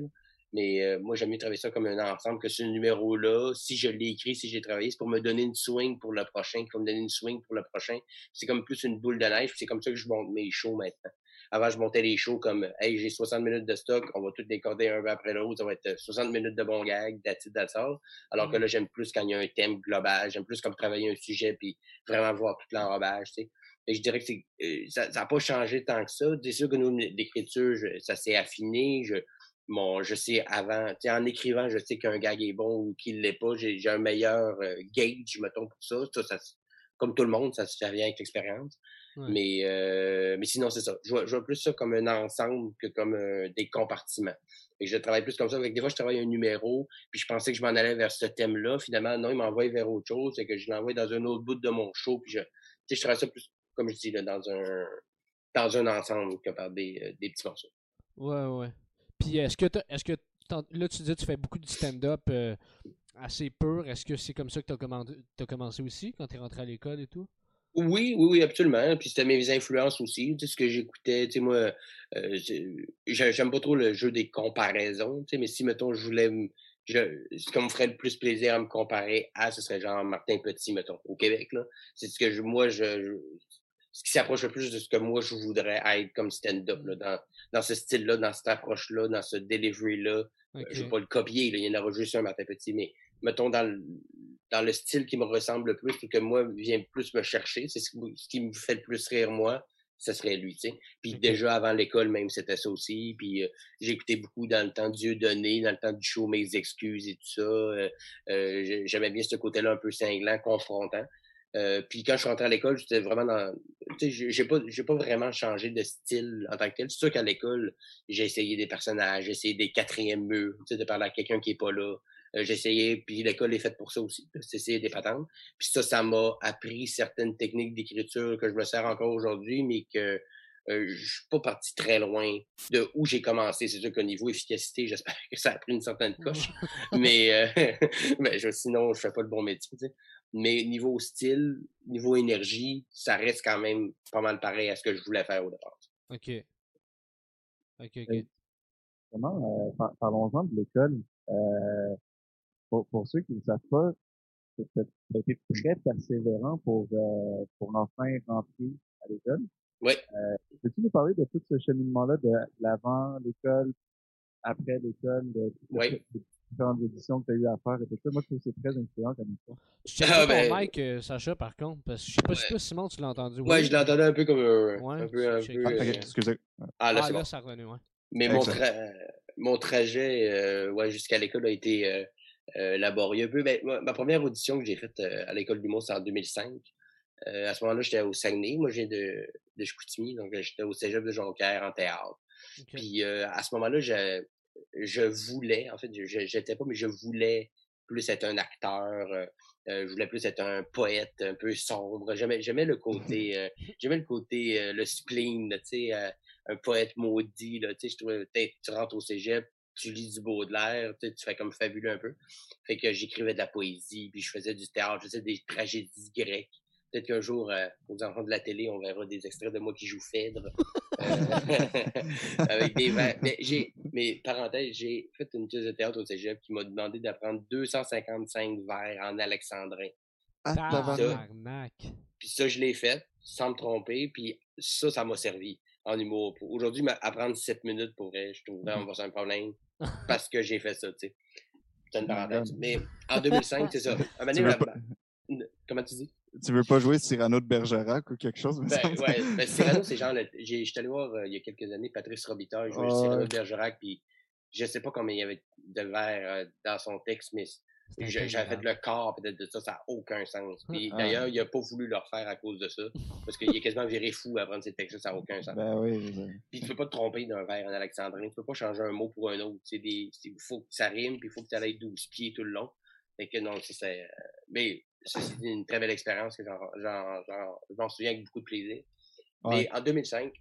Mais euh, moi, j'aime mieux travailler ça comme un ensemble, que ce numéro-là, si je l'ai écrit, si j'ai travaillé, c'est pour me donner une swing pour le prochain, pour me donner une swing pour le prochain. C'est comme plus une boule de neige, puis c'est comme ça que je monte mes shows maintenant. Avant, je montais les shows comme Hey, j'ai 60 minutes de stock, on va tout décoder un peu après l'autre, ça va être 60 minutes de bon gag, that's all. Alors que Mm. là, j'aime plus quand il y a un thème global, j'aime plus comme travailler un sujet, puis vraiment voir tout l'enrobage, tu sais. Et je dirais que euh, ça n'a pas changé tant que ça. C'est sûr que nous, l'écriture, ça s'est affiné. Je, mon, je sais avant, tu sais, en écrivant, je sais qu'un gag est bon ou qu'il l'est pas. J'ai j'ai un meilleur euh, gauge, mettons, pour ça. Ça, ça comme tout le monde, ça se fait rien avec l'expérience. Ouais. Mais, euh, mais sinon, c'est ça. Je vois, je vois plus ça comme un ensemble que comme euh, des compartiments. Et je travaille plus comme ça. Que des fois, je travaille un numéro, puis je pensais que je m'en allais vers ce thème-là. Finalement, non, il m'envoie vers autre chose. C'est que je l'envoie dans un autre bout de mon show. Puis je, tu sais, je travaille ça plus, comme je dis, là, dans un dans un ensemble que par des, euh, des petits morceaux. Ouais, ouais. Puis est-ce que, est-ce que là, tu dis que tu fais beaucoup de stand-up euh, assez pur. Est-ce que c'est comme ça que tu as, commencé aussi quand tu es rentré à l'école et tout? Oui, oui, oui, absolument. Puis c'était mes influences aussi, tu sais, ce que j'écoutais. Tu sais, moi, euh, j'ai- j'aime pas trop le jeu des comparaisons, tu sais, mais si, mettons, je voulais je, ce qui me ferait le plus plaisir à me comparer à, ce serait genre Martin Petit, mettons, au Québec, là. C'est ce que je, moi, je- ce qui s'approche le plus de ce que moi, je voudrais être comme stand-up, là, dans, dans ce style-là, dans cette approche-là, dans ce delivery-là. Euh, Je Ok. vais pas le copier, là, il y en aura juste un Martin Petit, mais mettons dans le, dans le style qui me ressemble le plus ou que moi vient plus me chercher, c'est ce, qui- ce qui me fait le plus rire moi, ce serait lui, tu sais. Puis déjà avant l'école même, c'était ça aussi. Puis euh, j'écoutais beaucoup dans le temps Dieu donné, dans le temps du show Mes excuses et tout ça. Euh, euh, j'ai- J'aimais bien ce côté-là un peu cinglant, confrontant. Euh, puis quand je suis rentré à l'école, j'étais vraiment dans. Tu sais, j'ai- pas, j'ai pas vraiment changé de style en tant que tel. C'est sûr qu'à l'école, j'ai essayé des personnages, j'ai essayé des quatrièmes murs, tu sais, de parler à quelqu'un qui est pas là. Euh, j'ai essayé, puis l'école est faite pour ça aussi, c'est essayer des patentes. Puis ça, ça m'a appris certaines techniques d'écriture que je me sers encore aujourd'hui, mais que euh, je suis pas parti très loin de où j'ai commencé. C'est sûr qu'au niveau efficacité, j'espère que ça a pris une certaine coche. mais euh, *laughs* mais je- sinon, je fais pas le bon métier. tu sais. Mais niveau style, niveau énergie, ça reste quand même pas mal pareil à ce que je voulais faire au départ. Ok. Ok, ok. Justement, euh, par- parlons-en de l'école. Euh, pour, pour ceux qui ne savent pas, tu as été très persévérant pour, euh, pour enfin rentrer à l'école. Oui. Euh, Peux-tu nous parler de tout ce cheminement-là, de l'avant l'école, après l'école, de, de Oui. Différentes auditions que tu as eu à faire et tout ça? Moi, je trouve que c'est très inspirant comme histoire. Tu checkes Ah, ben- mic, euh, Sacha, par contre, parce que je sais pas si Ouais. toi, Simon, tu l'as entendu. Ouais, Oui. je l'entendais un peu comme un, Ouais, un peu. Un peu Ah, Euh, ok, euh, excusez. Ah, là, Ah, c'est là, bon. ça revenait, ouais. Mais mon, tra- mon trajet euh, ouais, jusqu'à l'école a été euh, euh, laborieux un peu. Ben, ma, ma première audition que j'ai faite euh, à l'école du mot, c'est en 2005. Euh, à ce moment-là, j'étais au Saguenay. Moi, j'ai de, de Chicoutimi, donc euh, j'étais au cégep de Jonquière en théâtre. Ok. Puis euh, à ce moment-là, je, voulais, en fait, je j'étais pas, mais je voulais plus être un acteur. euh, euh, je voulais plus être un poète un peu sombre. J'aimais, j'aimais le *laughs* côté, euh, j'aimais le côté, euh, le spleen, tu sais, euh, un poète maudit, là, tu sais, je trouvais, peut-être, tu rentres au cégep, tu lis du Baudelaire, tu sais, tu fais comme fabuleux un peu. Fait que j'écrivais de la poésie, puis je faisais du théâtre, je faisais des tragédies grecques. Peut-être qu'un jour, euh, aux enfants de la télé, on verra des extraits de moi qui joue Phèdre. *laughs* *laughs* Avec des vers. Mais j'ai, Mais parenthèse, j'ai fait une pièce de théâtre au cégep qui m'a demandé d'apprendre 255 vers en alexandrin. Ah, Tabarnak. Puis ça, je l'ai fait sans me tromper. Puis ça, ça m'a servi en humour. Pour- Aujourd'hui, apprendre 7 minutes pour vrai, je trouve vraiment pas ça un problème *laughs* parce que j'ai fait ça, tu sais. C'est une parenthèse. Mais en 2005, c'est ça. Un moment donné, Tu pas- Comment tu dis? Tu veux pas jouer Cyrano de Bergerac ou quelque chose? Ben, ouais, ben, *laughs* Cyrano, c'est genre, le- j'ai- j'étais allé voir euh, il y a quelques années Patrice Robitaille jouer Ah, Cyrano de Bergerac, puis je sais pas combien il y avait de vers euh, dans son texte, mais j'avais fait le corps peut-être de ça, ça n'a aucun sens. Puis Ah. d'ailleurs, il a pas voulu le refaire à cause de ça, parce qu'il est quasiment viré fou à prendre ces textes-là, ça n'a aucun sens. Ben oui. ben- Puis tu peux pas te tromper d'un vers en alexandrin, tu peux pas changer un mot pour un autre. C'est des, il faut que ça rime, puis il faut que tu ailles 12 pieds tout le long. Fait que non, ça c'est, euh, mais c'est une très belle expérience que j'en, souviens avec beaucoup de plaisir. Ouais. Mais en 2005,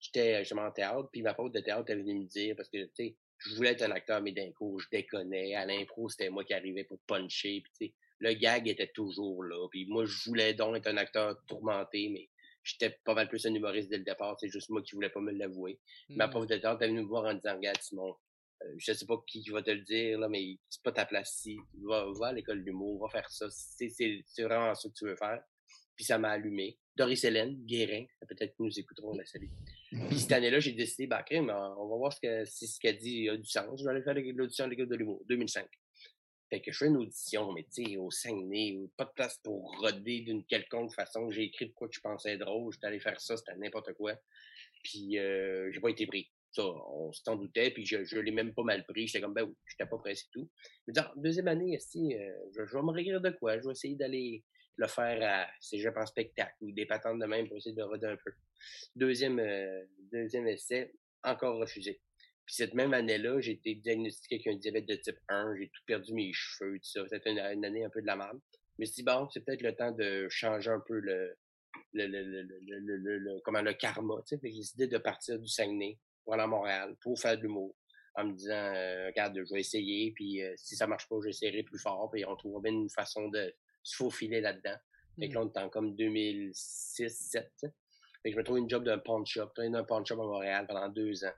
j'étais justement en théâtre, puis ma prof de théâtre elle venue me dire, parce que, tu sais, je voulais être un acteur, mais d'un coup, je déconnais. À l'impro, c'était moi qui arrivais pour puncher, puis tu sais, le gag était toujours là. Puis moi, je voulais donc être un acteur tourmenté, mais j'étais pas mal plus un humoriste dès le départ. C'est juste moi qui voulais pas me l'avouer. Ma prof de théâtre est venue me voir en disant, regarde, Simon, je sais pas qui va te le dire, là, mais c'est pas ta place ici. Va, va à l'école d'humour, va faire ça. C'est, vraiment ça que tu veux faire. Puis ça m'a allumé. Doris Hélène, Guérin, peut-être que nous écouterons la salut. Puis cette année-là, j'ai décidé, bah, crème, on va voir ce que, si ce qu'elle dit a du sens. Je vais aller faire l'audition de l'école de l'humour, 2005. Fait que je fais une audition, mais tu sais, au Saguenay, pas de place pour roder d'une quelconque façon. J'ai écrit de quoi que pensais drôle. J'étais allé faire ça, c'était n'importe quoi. Puis euh, j'ai pas été pris. Ça, on s'en doutait, puis je, je l'ai même pas mal pris. J'étais comme, ben oui, j'étais pas pressé tout. Mais dans deuxième année, esti, euh, je, je vais me regarder de quoi? Je vais essayer d'aller le faire à cégep en spectacle ou des patentes de même pour essayer de roder un peu. Deuxième, euh, deuxième essai, encore refusé. Puis cette même année-là, j'ai été diagnostiqué avec un diabète de type 1. J'ai tout perdu mes cheveux, tout ça. C'était une, année un peu de la merde. Mais je me dit, bon, c'est peut-être le temps de changer un peu le, le, le, le, le, le, comment, le karma. Tu sais, de partir du Saguenay pour aller à Montréal pour faire de l'humour. En me disant, euh, regarde, je vais essayer, puis euh, si ça marche pas, j'essaierai plus fort, puis on trouvera bien une façon de se faufiler là-dedans. Fait que là, on est en comme 2006, 2007. tu sais. Fait que je me trouve une job d'un pawn shop, dans un pawn shop à Montréal pendant deux ans.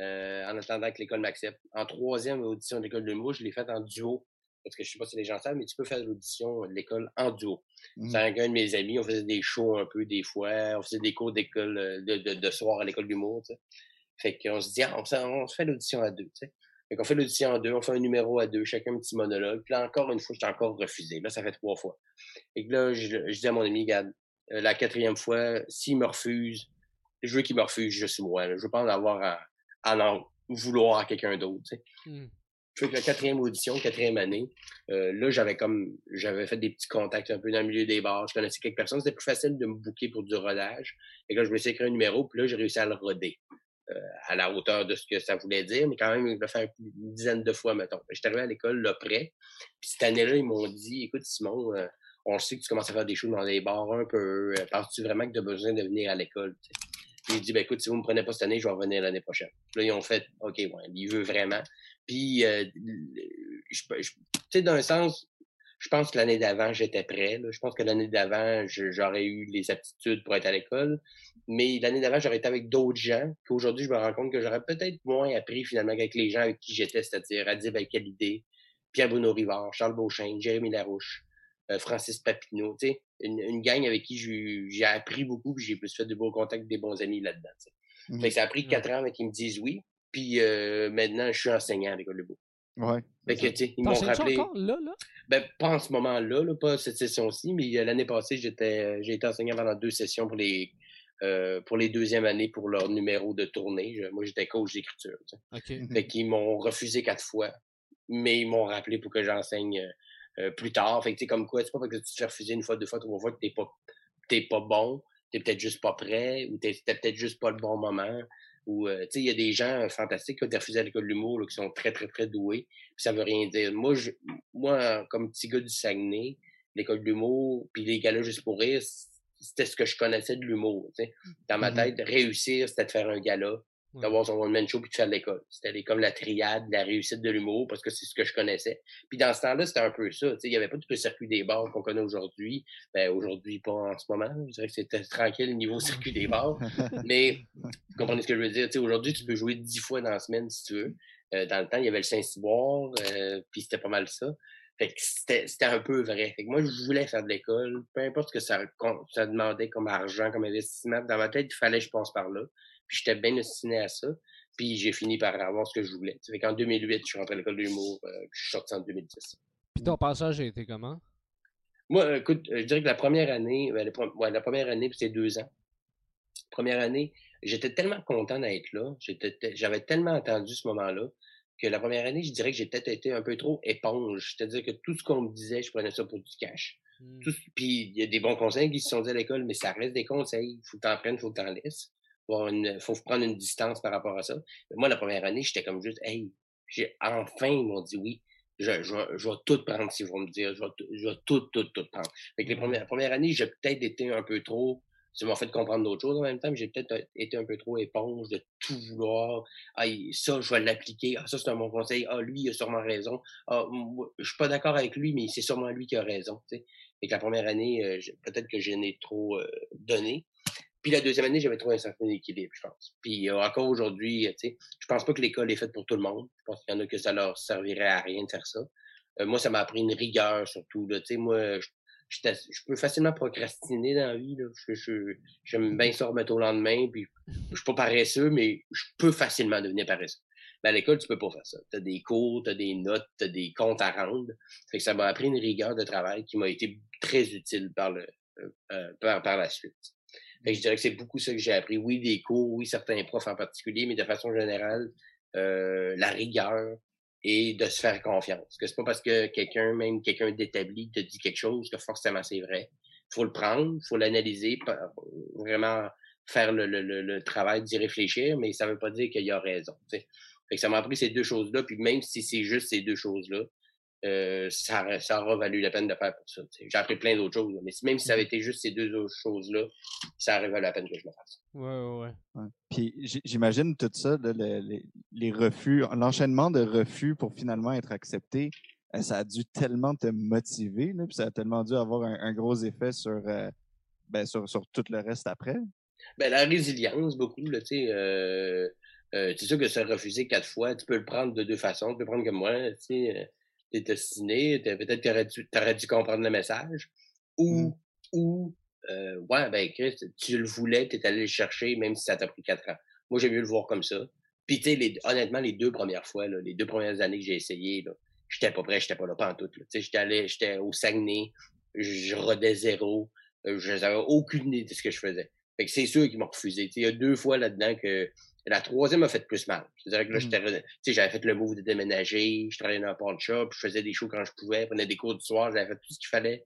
Euh, en attendant que l'école m'accepte. En troisième audition de l'école de l'humour, je l'ai faite en duo. Parce que je sais pas si les gens savent, mais tu peux faire l'audition de l'école en duo. C'est avec un de mes amis, on faisait des shows un peu des fois, on faisait des cours d'école de, de, de soir à l'école d'humour, tu sais. Fait qu'on se dit, ah, on, se- on fait l'audition à deux, tu sais. Fait qu'on fait l'audition à deux, on fait un numéro à deux, chacun un petit monologue. Puis là, encore une fois, j'étais encore refusé. Là, ça fait trois fois. Et là, je, je dis à mon ami, regarde, euh, la quatrième fois, s'il me refuse, je veux qu'il me refuse juste moi. Là. Je veux pas en avoir à, à en vouloir à quelqu'un d'autre, tu sais. Mm. Fait que la quatrième audition, quatrième année, euh, là, j'avais comme, j'avais fait des petits contacts un peu dans le milieu des bars. Je connaissais quelques personnes. C'était plus facile de me booker pour du rodage. Et là, je me suis écrit un numéro, puis là, j'ai réussi à le roder. Euh, à la hauteur de ce que ça voulait dire, mais quand même, le faire une dizaine de fois, mettons. J'étais arrivé à l'école, là, près. Puis cette année-là, ils m'ont dit, écoute, Simon, euh, on sait que tu commences à faire des choses dans les bars un peu. Euh, Penses-tu vraiment que tu as besoin de venir à l'école? Puis j'ai dit, ben écoute, si vous me prenez pas cette année, je vais revenir l'année prochaine. Puis là, ils ont fait, OK, ouais, il veut vraiment. Puis, euh, je, je- tu sais, d'un sens, je pense que l'année d'avant, j'étais prêt. là. Je pense que l'année d'avant, j'aurais eu les aptitudes pour être à l'école. Mais l'année d'avant, j'aurais été avec d'autres gens qu'aujourd'hui, je me rends compte que j'aurais peut-être moins appris finalement qu'avec les gens avec qui j'étais, c'est-à-dire Adib Al-Khalidé, Pierre-Bruno Rivard, Charles Beauchamp, Jérémy Larouche, euh, Francis Papineau, une, une gang avec qui j'ai appris beaucoup, puis j'ai plus fait de beaux contacts, des bons amis là-dedans. que ça a pris quatre ans avant qu'ils me disent oui. Puis euh, maintenant, je suis enseignant à l'école de Beau. Ouais. Fait que, tu sais, ils m'ont rappelé. encore, là, là? Ben, pas en ce moment-là, là, pas cette session-ci, mais euh, l'année passée, j'étais, euh, j'ai été enseignant pendant deux sessions pour les, euh, pour les deuxièmes années pour leur numéro de tournée. Je- moi, j'étais coach d'écriture. tu sais. OK. Fait qu'ils m'ont refusé quatre fois, mais ils m'ont rappelé pour que j'enseigne euh, plus tard. Fait que, tu sais, comme quoi, c'est pas parce que tu te fais refuser une fois, deux fois, trois fois que t'es pas, t'es pas bon, t'es peut-être juste pas prêt, ou t'es, peut-être juste pas le bon moment. Ou, euh, tu sais, il y a des gens euh, fantastiques qui ont été refusés à l'école de l'humour, qui sont très, très, très doués. Puis ça veut rien dire. Moi, je, moi, comme petit gars du Saguenay, l'école de l'humour, puis les galas juste pour rire, c'était ce que je connaissais de l'humour. Dans ma Mhm. tête, réussir, c'était de faire un gala. D'avoir son one-man show puis de faire de l'école. C'était comme la triade, la réussite de l'humour, parce que c'est ce que je connaissais. Puis dans ce temps-là, c'était un peu ça. Il n'y avait pas tout le circuit des bars qu'on connaît aujourd'hui. Ben, aujourd'hui, pas en ce moment. Je dirais que c'était tranquille au niveau circuit des bars. *laughs* Mais Vous comprenez ce que je veux dire? Aujourd'hui, tu peux jouer dix fois dans la semaine si tu veux. Euh, dans le temps, il y avait le Saint-Cyboire, euh, puis c'était pas mal ça. Fait que c'était un peu vrai. Fait que moi, je voulais faire de l'école, peu importe ce que ça, ça demandait comme argent, comme investissement. Dans ma tête, il fallait que je passe par là. Puis j'étais bien destiné à ça. Puis j'ai fini par avoir ce que je voulais. Fait qu'en 2008, je suis rentré à l'école de l'humour, euh, je suis sorti en 2010. Puis ton passage a été comment? Moi, écoute, je dirais que la première année, ben, ouais, la première année, c'est deux ans. Première année, j'étais tellement content d'être là. J'avais tellement entendu ce moment-là que la première année, je dirais que j'ai peut-être été un peu trop éponge. C'est-à-dire que tout ce qu'on me disait, je prenais ça pour du cash. Hmm. puis il y a des bons conseils qui se sont dit à l'école, mais ça reste des conseils. Il faut que tu en prennes, il faut que tu en laisses. Il faut prendre une distance par rapport à ça. moi, la première année, j'étais comme juste, hey, j'ai enfin, ils m'ont dit oui. Je, je, je, vais tout prendre si vous me dire. Je vais, je vais tout, tout, tout prendre. Fait que les la première année, j'ai peut-être été un peu trop ça m'a fait comprendre d'autres choses en même temps, j'ai peut-être été un peu trop éponge de tout vouloir. Ah, ça, je vais l'appliquer. Ah, ça, c'est un bon conseil. Ah, lui, il a sûrement raison. Ah, je suis pas d'accord avec lui, mais c'est sûrement lui qui a raison. T'sais. Que la première année, euh, peut-être que j'en ai trop euh, donné. Puis la deuxième année, j'avais trouvé un certain équilibre, je pense. Puis euh, encore aujourd'hui, tu sais, je pense pas que l'école est faite pour tout le monde. Je pense qu'il y en a que ça leur servirait à rien de faire ça. moi, ça m'a appris une rigueur surtout. Tu sais, moi, je je peux facilement procrastiner dans la vie. Là. Je, j'aime bien ça remettre au lendemain. Puis, je suis pas paresseux, mais je peux facilement devenir paresseux. Mais à l'école, tu peux pas faire ça. Tu as des cours, tu as des notes, tu as des comptes à rendre. Fait que ça m'a appris une rigueur de travail qui m'a été très utile par, le, euh, euh, par, par, la suite. Que je dirais que c'est beaucoup ça que j'ai appris. Oui, des cours, oui, certains profs en particulier, mais de façon générale, euh, la rigueur, et de se faire confiance. Que c'est pas parce que quelqu'un, même quelqu'un d'établi, te dit quelque chose que forcément c'est vrai. Faut le prendre, faut l'analyser, vraiment faire le, le, le travail d'y réfléchir, mais ça veut pas dire qu'il y a raison. Fait que ça m'a appris ces deux choses-là, puis même si c'est juste ces deux choses-là, euh, ça, ça aura valu la peine de faire pour ça. J'ai appris plein d'autres choses, mais même si ça avait mmh. été juste ces deux autres choses-là, ça aurait valu la peine que je le fasse. Ouais, ouais, ouais. Puis j'imagine tout ça, les, les, refus, l'enchaînement de refus pour finalement être accepté, euh, ça a dû tellement te motiver, là, puis ça a tellement dû avoir un, gros effet sur, euh, ben, sur, sur, tout le reste après. Ben, la résilience, beaucoup, tu sais. Euh, c'est sûr que se refuser quatre fois, tu peux le prendre de deux façons. Tu peux le prendre comme moi, tu sais t'es ostiné, peut-être que t'aurais dû, comprendre le message. Ou, mmh. ou euh, ouais, ben Chris, tu le voulais, t'es allé le chercher, même si ça t'a pris quatre ans. Moi, j'ai mieux le voir comme ça. Puis, tu sais, honnêtement, les deux premières fois, là, les deux premières années que j'ai essayé, là, j'étais pas prêt, j'étais pas là, pas en tout. Tu sais, j'étais allé, j'étais au Saguenay, je rodais zéro, euh, je n'avais aucune idée de ce que je faisais. Fait que c'est sûr qu'ils m'ont refusé. Il y a deux fois là-dedans que la troisième a fait plus mal. C'est-à-dire que là, j'étais, j'avais fait le move de déménager, je travaillais dans un pawn shop, je faisais des shows quand je pouvais, je prenais des cours du soir, j'avais fait tout ce qu'il fallait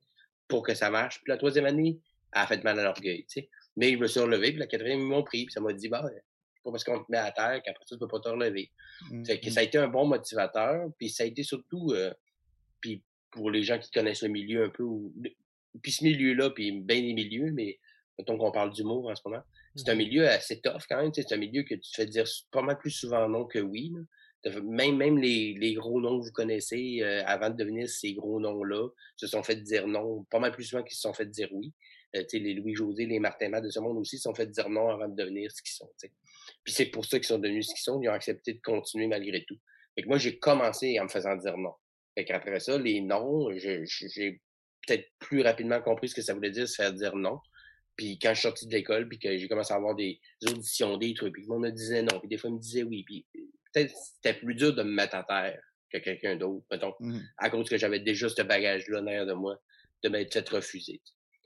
pour que ça marche. Puis la troisième année, elle a fait mal à l'orgueil, tu sais. Mais je me suis relevé, puis la quatrième, ils m'ont pris, puis ça m'a dit, bah, c'est pas parce qu'on te met à terre qu'après ça, tu peux pas te relever. Mmh, que ça a été un bon motivateur, puis ça a été surtout, euh, puis pour les gens qui connaissent le milieu un peu, puis ce milieu-là, puis bien les milieux, mais mettons qu'on parle d'humour en ce moment, c'est un milieu assez tough quand même. C'est un milieu que tu fais dire pas mal plus souvent non que oui. Même, même les, les, gros noms que vous connaissez, euh, avant de devenir ces gros noms-là, se sont fait dire non pas mal plus souvent qu'ils se sont fait dire oui. Euh, les Louis-José, les Martin Matt de ce monde aussi se sont fait dire non avant de devenir ce qu'ils sont. Puis c'est pour ça qu'ils sont devenus ce qu'ils sont. Ils ont accepté de continuer malgré tout. Fait que moi, j'ai commencé en me faisant dire non. Fait qu'après ça, les noms, j'ai peut-être plus rapidement compris ce que ça voulait dire se faire dire non. Puis quand je suis sorti de l'école, puis que j'ai commencé à avoir des auditions, des trucs, puis le monde me disait non, puis des fois il me disait oui, puis peut-être c'était plus dur de me mettre à terre que quelqu'un d'autre, mettons, mmh à cause que j'avais déjà ce bagage-là derrière de moi, de m'être fait refuser.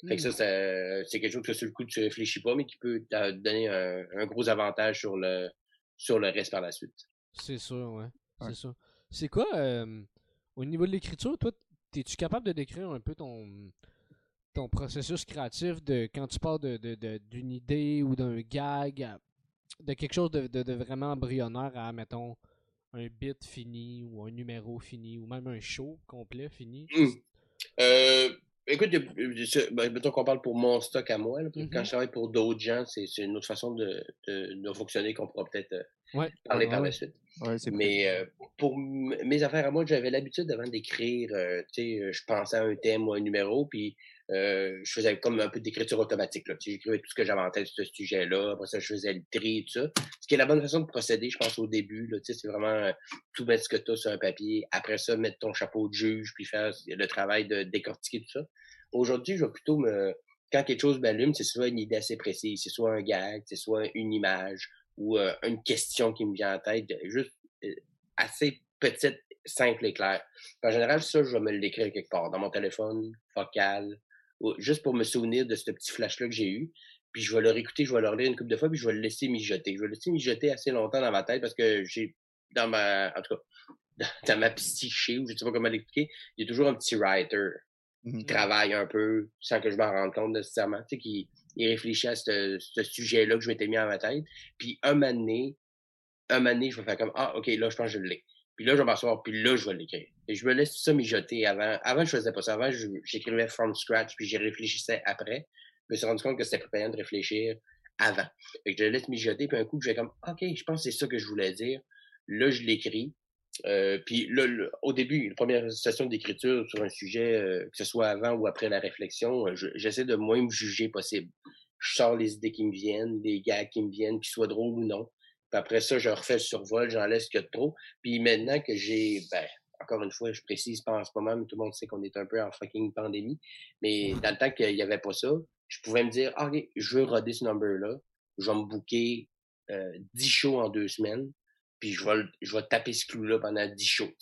Fait que ça, mmh. c'est quelque chose que sur le coup tu réfléchis pas, mais qui peut te donner un, gros avantage sur le sur le reste par la suite. C'est sûr, ouais. C'est sûr. C'est quoi, euh, au niveau de l'écriture, toi, es-tu capable de décrire un peu ton ton processus créatif de quand tu pars d'une de, de, idée ou d'un gag, de quelque chose de, de, vraiment embryonnaire à, mettons, un bit fini ou un numéro fini ou même un show complet fini? Mmh. Euh, écoute, ben, mettons qu'on parle pour mon stock à moi. Quand mm-hmm. je travaille pour d'autres gens, c'est une autre façon de, de, fonctionner qu'on pourra peut-être euh, parler par la suite. Mais euh, pour mes affaires à moi, j'avais l'habitude avant d'écrire, tu sais, je pensais à un thème ou un numéro, puis euh, je faisais comme un peu d'écriture automatique. Là. J'écrivais tout ce que j'avais en tête sur ce sujet-là. Après ça, je faisais le tri et tout ça. Ce qui est la bonne façon de procéder, je pense, au début. Là, c'est vraiment euh, tout mettre ce que tu sur un papier. Après ça, mettre ton chapeau de juge, puis faire le travail de décortiquer tout ça. Aujourd'hui, je vais plutôt me... Quand quelque chose m'allume, c'est soit une idée assez précise, c'est soit un gag, c'est soit une image ou euh, une question qui me vient en tête, juste assez petite, simple et claire. En général, ça, je vais me l'écrire quelque part, dans mon téléphone, vocal, juste pour me souvenir de ce petit flash-là que j'ai eu. Puis je vais le réécouter, je vais le relire une couple de fois, puis je vais le laisser mijoter. Je vais le laisser mijoter assez longtemps dans ma tête parce que j'ai, dans ma, en tout cas, *laughs* dans ma psyché, ou je sais pas comment l'expliquer, il y a toujours un petit writer qui mmh travaille un peu sans que je m'en rende compte nécessairement, tu sais, qui il réfléchit à ce, ce sujet-là que je m'étais mis dans ma tête. Puis un moment donné, un moment donné, je vais faire comme, ah, OK, là, je pense que je l'ai. Puis là, je vais m'asseoir, puis là, je vais l'écrire. Et je me laisse ça mijoter avant. Avant, je faisais pas ça. Avant, j'écrivais from scratch, puis j'y réfléchissais après. Je me suis rendu compte que c'était pas payant de réfléchir avant. Que je laisse mijoter, puis un coup, je vais comme, OK, je pense que c'est ça que je voulais dire. Là, je l'écris. Euh, puis là, au début, la première session d'écriture sur un sujet, euh, que ce soit avant ou après la réflexion, euh, j'essaie de moins me juger possible. Je sors les idées qui me viennent, les gars qui me viennent, qu'ils soient drôles ou non. Puis après ça, je refais le survol, j'en laisse que trop. Puis maintenant que j'ai, ben, encore une fois, je précise pas en ce moment, mais tout le monde sait qu'on est un peu en fucking pandémie. Mais dans le temps qu'il n'y avait pas ça, je pouvais me dire, ah, OK, je veux roder ce number-là. Je vais me booker euh, 10 shows en deux semaines. Puis je vais, je vais taper ce clou-là pendant 10 shows.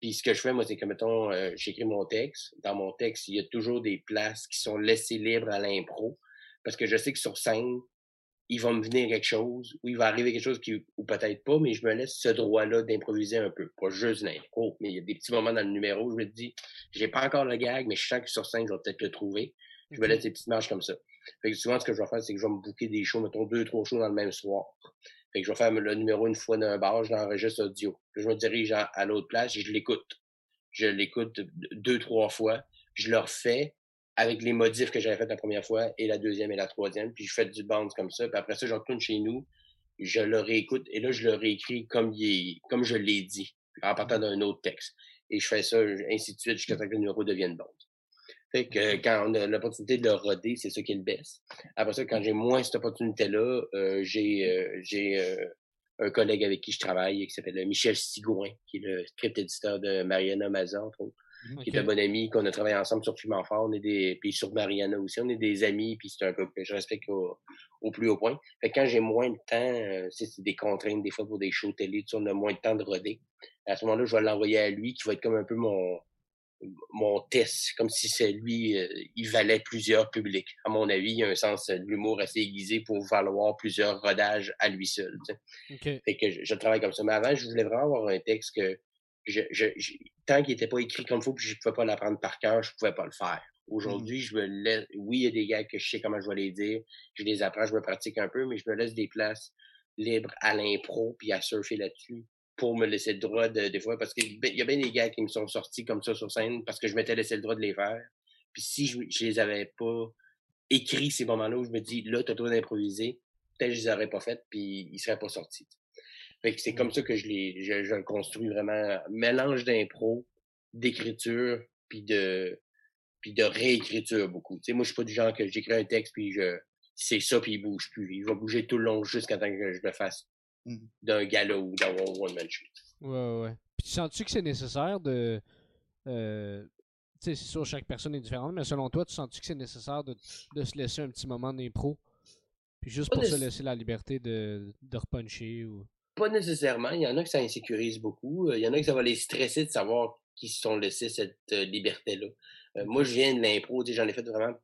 Puis ce que je fais, moi, c'est que, mettons, euh, j'écris mon texte. Dans mon texte, il y a toujours des places qui sont laissées libres à l'impro. Parce que je sais que sur scène, il va me venir quelque chose, ou il va arriver quelque chose qui, ou peut-être pas, mais je me laisse ce droit-là d'improviser un peu. Pas juste l'impro, mais il y a des petits moments dans le numéro où je me dis, j'ai pas encore le gag, mais je sens que sur scène, je vais peut-être le trouver. Je me laisse des petites marches comme ça. Fait que souvent, ce que je vais faire, c'est que je vais me booker des shows, mettons deux, trois shows dans le même soir. Fait que je vais faire le numéro une fois d'un bar, je l'enregistre audio. je me dirige à, l'autre place et je l'écoute. Je l'écoute deux, trois fois. Je le refais avec les modifs que j'avais fait la première fois et la deuxième et la troisième. Puis je fais du bounce comme ça. Puis après ça, je retourne chez nous, je le réécoute et là, je le réécris comme, il comme je l'ai dit, en partant d'un autre texte. Et je fais ça, ainsi de suite, jusqu'à ce que le numéro devienne bon. Fait que quand on a l'opportunité de le roder, c'est ça qui le baisse. Après ça, quand j'ai moins cette opportunité-là, euh, j'ai euh, j'ai euh, un collègue avec qui je travaille qui s'appelle Michel Sigouin, qui est le script éditeur de Mariana Mazan, entre autres qui est un bon ami, qu'on a travaillé ensemble sur Fume Fort, on est des, puis sur Mariana aussi, on est des amis, puis c'est un peu que je respecte au, plus haut point. Fait que quand j'ai moins de temps, euh, c'est des contraintes des fois pour des shows télé, on a moins de temps de roder. À ce moment-là, je vais l'envoyer à lui, qui va être comme un peu mon mon test, comme si c'est lui, euh, il valait plusieurs publics. À mon avis, il y a un sens de l'humour assez aiguisé pour valoir plusieurs rodages à lui seul. Fait que je, je, travaille comme ça. Mais avant, je voulais vraiment avoir un texte que je, je, tant qu'il n'était pas écrit comme il faut, puis je ne pouvais pas l'apprendre par cœur, je ne pouvais pas le faire. Mmh. Aujourd'hui, je me laisse, oui, il y a des gars que je sais comment je vais les dire, je les apprends, je me pratique un peu, mais je me laisse des places libres à l'impro puis à surfer là-dessus pour me laisser le droit de, des fois, parce qu'il y a bien des gars qui me sont sortis comme ça sur scène parce que je m'étais laissé le droit de les faire. Puis si je, je les avais pas écrits ces moments-là où je me dis, là, tu as le droit d'improviser, peut-être que je les aurais pas fait puis ils seraient pas sortis c'est comme ça que je, je, je le construis vraiment. Mélange d'impro, d'écriture, puis de puis de réécriture beaucoup. Tu sais, moi, je suis pas du genre que j'écris un texte, puis je c'est ça, puis il bouge plus. Il va bouger tout le long jusqu'à temps que je le fasse mmh. d'un gala ou d'un one-man shoot. Ouais, ouais. Puis sens-tu que c'est nécessaire de... Euh, tu sais, c'est sûr, chaque personne est différente, mais selon toi, tu sens-tu que c'est nécessaire de, de, se laisser un petit moment d'impro? Puis juste pour se laisser la liberté de, de repuncher ou... Pas nécessairement. Il y en a que ça insécurise beaucoup. Euh, il y en a que ça va les stresser de savoir qu'ils se sont laissés cette euh, liberté-là. Euh, moi, je viens de l'impro. J'en ai fait vraiment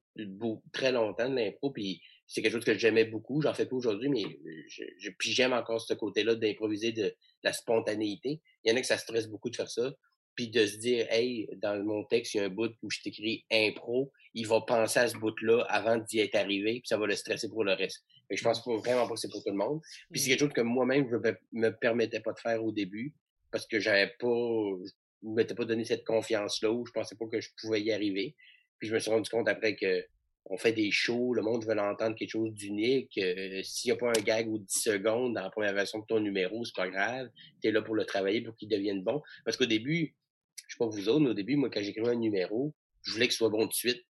très longtemps de l'impro. Puis c'est quelque chose que j'aimais beaucoup. J'en fais pas aujourd'hui, mais je, puis j'aime encore ce côté-là d'improviser de, la spontanéité. Il y en a que ça stresse beaucoup de faire ça. Puis de se dire, hey, dans mon texte, il y a un bout où je t'écris impro. Il va penser à ce bout-là avant d'y être arrivé. Puis ça va le stresser pour le reste. Mais je pense vraiment pas que c'est pour tout le monde. Puis c'est mmh. quelque chose que moi-même, je me permettais pas de faire au début parce que j'avais pas, je m'étais pas donné cette confiance-là où je pensais pas que je pouvais y arriver. Puis je me suis rendu compte après que on fait des shows, le monde veut entendre quelque chose d'unique. Euh, s'il n'y a pas un gag ou 10 secondes dans la première version de ton numéro, c'est pas grave. Tu es là pour le travailler, pour qu'il devienne bon. Parce qu'au début, je sais pas vous autres, mais au début, moi, quand j'écrivais un numéro, je voulais qu'il soit bon de suite.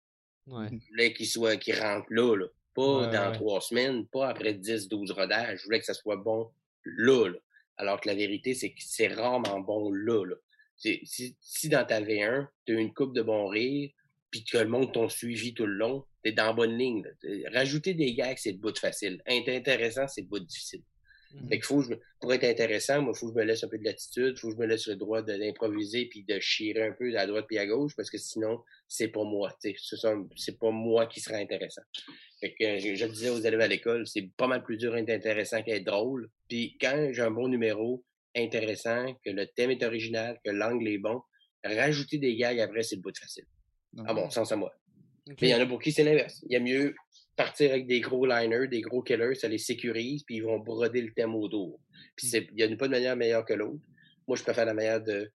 Ouais. Je voulais qu'il soit, qu'il rentre là, là. Pas Ouais, dans trois semaines, pas après 10, 12 rodages. Je voulais que ça soit bon là, là. Alors que la vérité, c'est que c'est rarement bon là, là. Si, si dans ta V1, tu as une coupe de bons rires, puis que le monde t'ont suivi tout le long, t'es dans la bonne ligne. là. Rajouter des gags, c'est le bout de facile. Être intéressant, c'est le bout de difficile. Mhm. Fait faut, pour être intéressant, moi, il faut que je me laisse un peu de latitude, il faut que je me laisse le droit d'improviser puis de chirer un peu à droite puis à gauche, parce que sinon, c'est pas moi. C'est pas moi qui serait intéressant. Fait que euh, je, je le disais aux élèves à l'école, c'est pas mal plus dur d'être intéressant qu'être drôle. Puis quand j'ai un bon numéro intéressant, que le thème est original, que l'angle est bon, rajouter des gags après, c'est le bout de facile. À mon sens, à moi. Mais il y en a pour qui c'est l'inverse. Il y a mieux partir avec des gros liners, des gros killers, ça les sécurise, puis ils vont broder le thème autour. Puis c'est- il n'y a pas de manière meilleure que l'autre. Moi, je préfère la manière de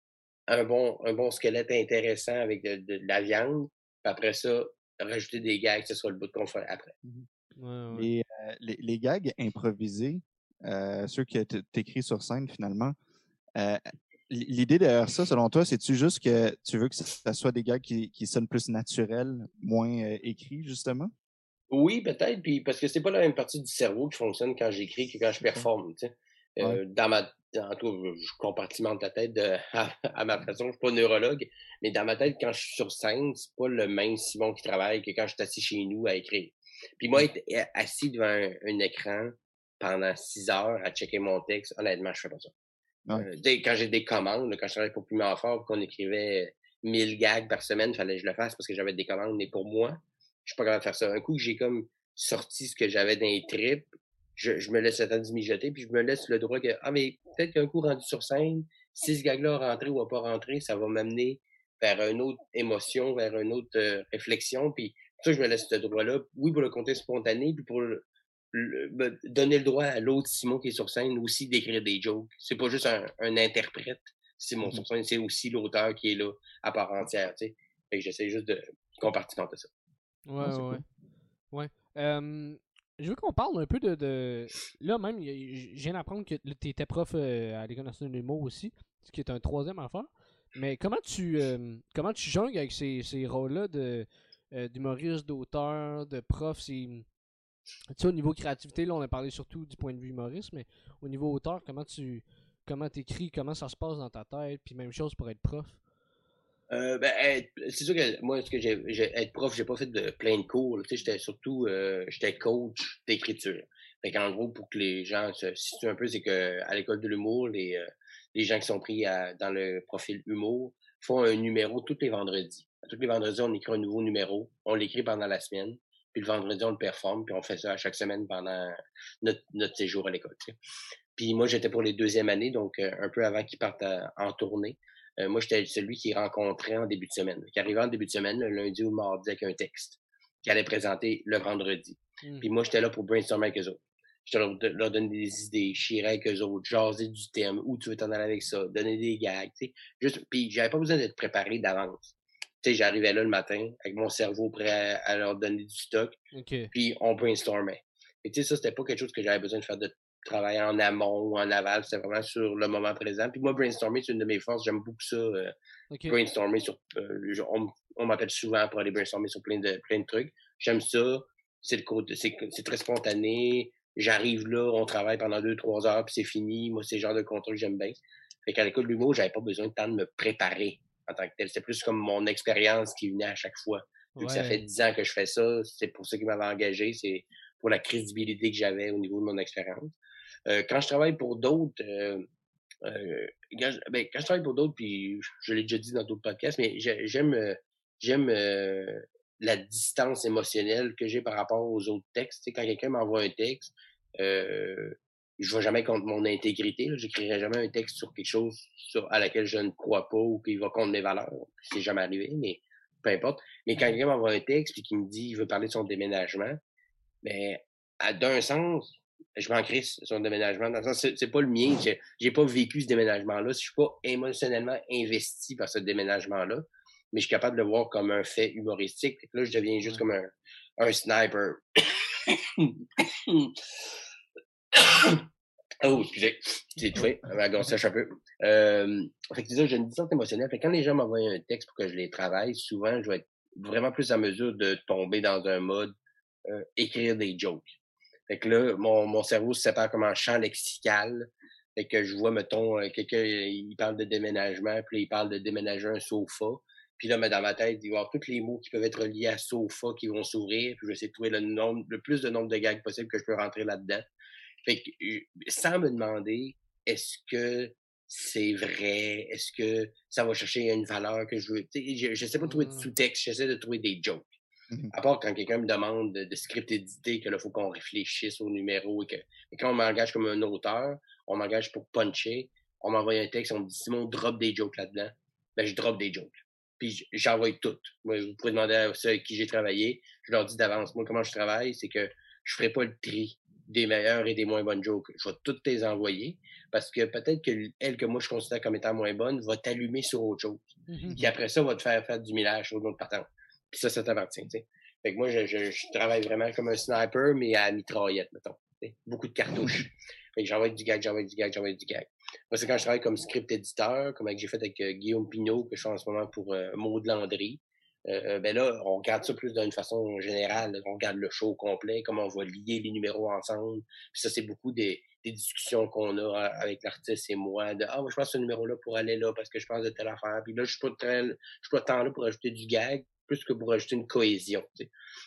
un bon, un bon squelette intéressant avec de, de- de la viande, puis après ça, rajouter des gags, que ce soit le bout de confort après. Ouais, ouais. Les, euh, les, les gags improvisés, euh, ceux que tu écris sur scène finalement, euh, l'idée derrière ça, selon toi, c'est-tu juste que tu veux que ça, ça soit des gags qui, qui sonnent plus naturels, moins euh, écrits, justement? Oui, peut-être, puis parce que c'est pas la même partie du cerveau qui fonctionne quand j'écris que quand je performe. tu sais. Euh, Dans ma, en tout cas, je compartimente la tête de, *laughs* à, à ma façon, je suis pas neurologue, mais dans ma tête, quand je suis sur scène, c'est pas le même Simon qui travaille que quand je suis assis chez nous à écrire. Puis moi, être euh, assis devant un, un écran pendant six heures à checker mon texte, honnêtement, je fais pas ça. Ouais. Euh, quand j'ai des commandes, quand je travaillais pour Piment Fort, qu'on écrivait 1000 gags par semaine, fallait que je le fasse parce que j'avais des commandes, mais pour moi, je suis pas capable de faire ça. Un coup j'ai comme sorti ce que j'avais dans les tripes, je, je me laisse le temps de mijoter, puis je me laisse le droit que, ah, mais peut-être qu'un coup rendu sur scène, si ce gag-là a rentré ou a pas rentré, ça va m'amener vers une autre émotion, vers une autre euh, réflexion, puis ça, je me laisse ce droit-là, oui, pour le côté spontané, puis pour le, le- me donner le droit à l'autre Simon qui est sur scène aussi d'écrire des jokes. C'est pas juste un, un interprète, Simon Mhm. sur scène, c'est aussi l'auteur qui est là à part entière, tu sais. Fait que j'essaie juste de compartimenter ça. Ouais, c'est ouais. Ouais. Euh, je veux qu'on parle un peu de. de... Là, même, je viens d'apprendre que tu étais prof euh, à l'École nationale de l'humour aussi, ce qui est un troisième affaire. Mais comment tu euh, comment tu jongles avec ces, ces rôles-là de euh, d'humoriste, d'auteur, de prof? C'est... Tu sais, au niveau créativité, là, on a parlé surtout du point de vue humoriste, mais au niveau auteur, comment tu comment t'écris, comment ça se passe dans ta tête, puis même chose pour être prof? Euh, ben, c'est sûr que moi, ce que j'ai, être prof, j'ai pas fait de plein de cours. Tu sais, j'étais surtout, euh, j'étais coach d'écriture. Fait qu'en gros, pour que les gens se situent un peu, c'est que à l'école de l'humour, les, euh, les gens qui sont pris à- dans le profil humour font un numéro tous les vendredis. Tous les vendredis, on écrit un nouveau numéro. On l'écrit pendant la semaine. Puis le vendredi, on le performe. Puis on fait ça à chaque semaine pendant notre, notre séjour à l'école. Puis moi, j'étais pour les deuxièmes années, donc euh, un peu avant qu'ils partent à- en tournée. Euh, moi, j'étais celui qui rencontrait en début de semaine, qui arrivait en début de semaine, le lundi ou le mardi avec un texte, qui allait présenter le vendredi. Hmm. Puis moi, j'étais là pour brainstormer avec eux autres. J'étais là pour leur donner des idées, chirer avec eux autres, jaser du thème, où tu veux t'en aller avec ça, donner des gags, tu sais. Juste, puis j'avais pas besoin d'être préparé d'avance. Tu sais, j'arrivais là le matin avec mon cerveau prêt à, à leur donner du stock, puis on brainstormait. Et tu sais, ça, c'était pas quelque chose que j'avais besoin de faire de travailler en amont ou en aval, c'était vraiment sur le moment présent. Puis moi, brainstormer, c'est une de mes forces, j'aime beaucoup ça. euh, brainstormer sur. euh, on m'appelle souvent pour aller brainstormer sur plein de, plein de trucs. J'aime ça. C'est le côté, c'est très spontané. J'arrive là, on travaille pendant deux, trois heures, puis c'est fini. Moi, c'est le genre de contrat que j'aime bien. Fait qu'à l'école de l'humour, j'avais pas besoin de temps de me préparer en tant que tel. C'est plus comme mon expérience qui venait à chaque fois. Vu que ça fait dix ans que je fais ça, c'est pour ça qu'ils m'avaient engagé. C'est pour la crédibilité que j'avais au niveau de mon expérience. Euh, quand je travaille pour d'autres, euh, euh, quand, je, ben, quand je travaille pour d'autres, puis je, je l'ai déjà dit dans d'autres podcasts, mais j'ai- j'aime euh, j'aime euh, la distance émotionnelle que j'ai par rapport aux autres textes. Tu sais, quand quelqu'un m'envoie un texte, euh, je vais jamais contre mon intégrité. là. J'écrirai jamais un texte sur quelque chose sur, à laquelle je ne crois pas ou qui va contre mes valeurs. C'est jamais arrivé, mais peu importe. Mais quand quelqu'un m'envoie un texte puis qui me dit qu'il veut parler de son déménagement, ben, à- d'un sens, je m'en crisse son déménagement. Dans le sens, c'est, pas le mien. J'ai, pas vécu ce déménagement-là. Je suis pas émotionnellement investi par ce déménagement-là, mais je suis capable de le voir comme un fait humoristique. Là, je deviens juste comme un, un sniper. *coughs* oh, excusez, j'ai étouffé. *coughs* Ma gorge sèche un peu. Euh, fait que ça, j'ai une distance émotionnelle. Fait que quand les gens m'envoient un texte pour que je les travaille, souvent, je vais être vraiment plus en mesure de tomber dans un mode euh, écrire des jokes. Fait que là, mon, mon cerveau se sépare comme un champ lexical. Fait que je vois, mettons, euh, quelqu'un, il parle de déménagement, puis il parle de déménager un sofa. Puis là, dans ma tête, il va y avoir tous les mots qui peuvent être liés à sofa qui vont s'ouvrir. Puis je vais essayer de trouver le, nombre, le plus de nombre de gags possible que je peux rentrer là-dedans. Fait que, sans me demander, est-ce que c'est vrai? Est-ce que ça va chercher une valeur que je veux? Je, je sais pas trouver de mmh. sous-texte, j'essaie de trouver des jokes. Mmh à part quand quelqu'un me demande de, script édité, que là, faut qu'on réfléchisse au numéro et que quand on m'engage comme un auteur, on m'engage pour puncher, on m'envoie un texte, on me dit Simon, drop des jokes là-dedans. Ben, je drop des jokes. Puis j'envoie toutes. Moi, vous pouvez demander à ceux avec qui j'ai travaillé. Je leur dis d'avance, moi, comment je travaille, c'est que je ferai pas le tri des meilleures et des moins bonnes jokes. Je vais toutes les envoyer parce que peut-être que elle que moi je considère comme étant moins bonne va t'allumer sur autre chose. Mmh Puis après ça, va te faire faire du millage sur autre partant. Puis ça, ça t'appartient. Fait que moi, je, je, travaille vraiment comme un sniper, mais à mitraillette, mettons. Beaucoup de cartouches. fait que j'envoie du gag, j'envoie du gag, j'envoie du gag. Moi, c'est quand je travaille comme script éditeur, comme j'ai fait avec euh, Guillaume Pinault, que je fais en ce moment pour euh, Maud Landry. Euh, ben là, on regarde ça plus d'une façon générale. On regarde le show complet, comment on va lier les numéros ensemble. Puis ça, c'est beaucoup des, des discussions qu'on a avec l'artiste et moi. De Ah, moi, je pense ce numéro-là pour aller là parce que je pense de telle affaire. Puis là, je suis pas très, je suis pas tant là pour ajouter du gag, plus que pour ajouter une cohésion.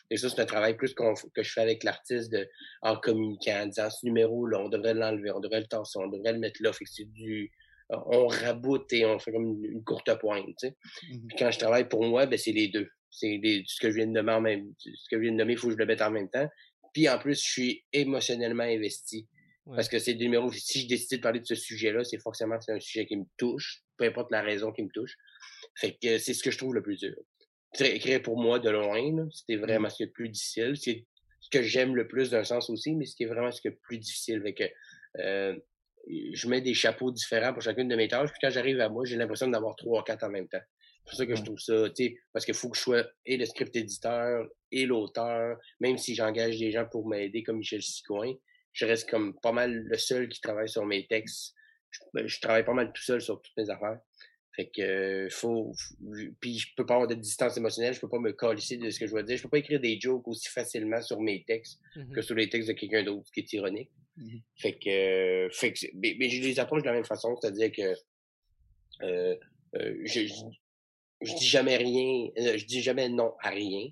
Et ça, c'est un travail plus que je fais avec l'artiste en communiquant, en disant ce numéro-là, on devrait l'enlever, on devrait le tasser, on devrait le mettre là. Fait que c'est du on raboute et on fait comme une, courte pointe. Tu sais. Mmh Puis quand je travaille pour moi, ben, c'est les deux. C'est ce que je viens de nommer en même ce que je viens de nommer, il faut que je le mette en même temps. Puis en plus, je suis émotionnellement investi. Parce que c'est des numéros, si je décide de parler de ce sujet-là, c'est forcément c'est un sujet qui me touche, peu importe la raison qui me touche. Fait que c'est ce que je trouve le plus dur. Écrire pour moi de loin, c'était mmh vraiment ce qui est le plus difficile. C'est ce que j'aime le plus d'un sens aussi, mais ce qui est vraiment ce qui est le plus difficile. Fait que, euh, je mets des chapeaux différents pour chacune de mes tâches. Puis quand j'arrive à moi, j'ai l'impression d'avoir trois ou quatre en même temps. C'est pour ça que je trouve ça, tu sais, parce qu'il faut que je sois et le script éditeur et l'auteur, même si j'engage des gens pour m'aider comme Michel Sicoin, je reste comme pas mal le seul qui travaille sur mes textes. Je, ben, travaille pas mal tout seul sur toutes mes affaires. Fait que faut, puis je peux pas avoir de distance émotionnelle, je peux pas me coller de ce que je veux dire, je peux pas écrire des jokes aussi facilement sur mes textes mmh que sur les textes de quelqu'un d'autre, ce qui est ironique. Mmh fait que, fait que mais, mais, je les approche de la même façon, c'est-à-dire que euh, euh, je, je, dis jamais rien, euh, je dis jamais non à rien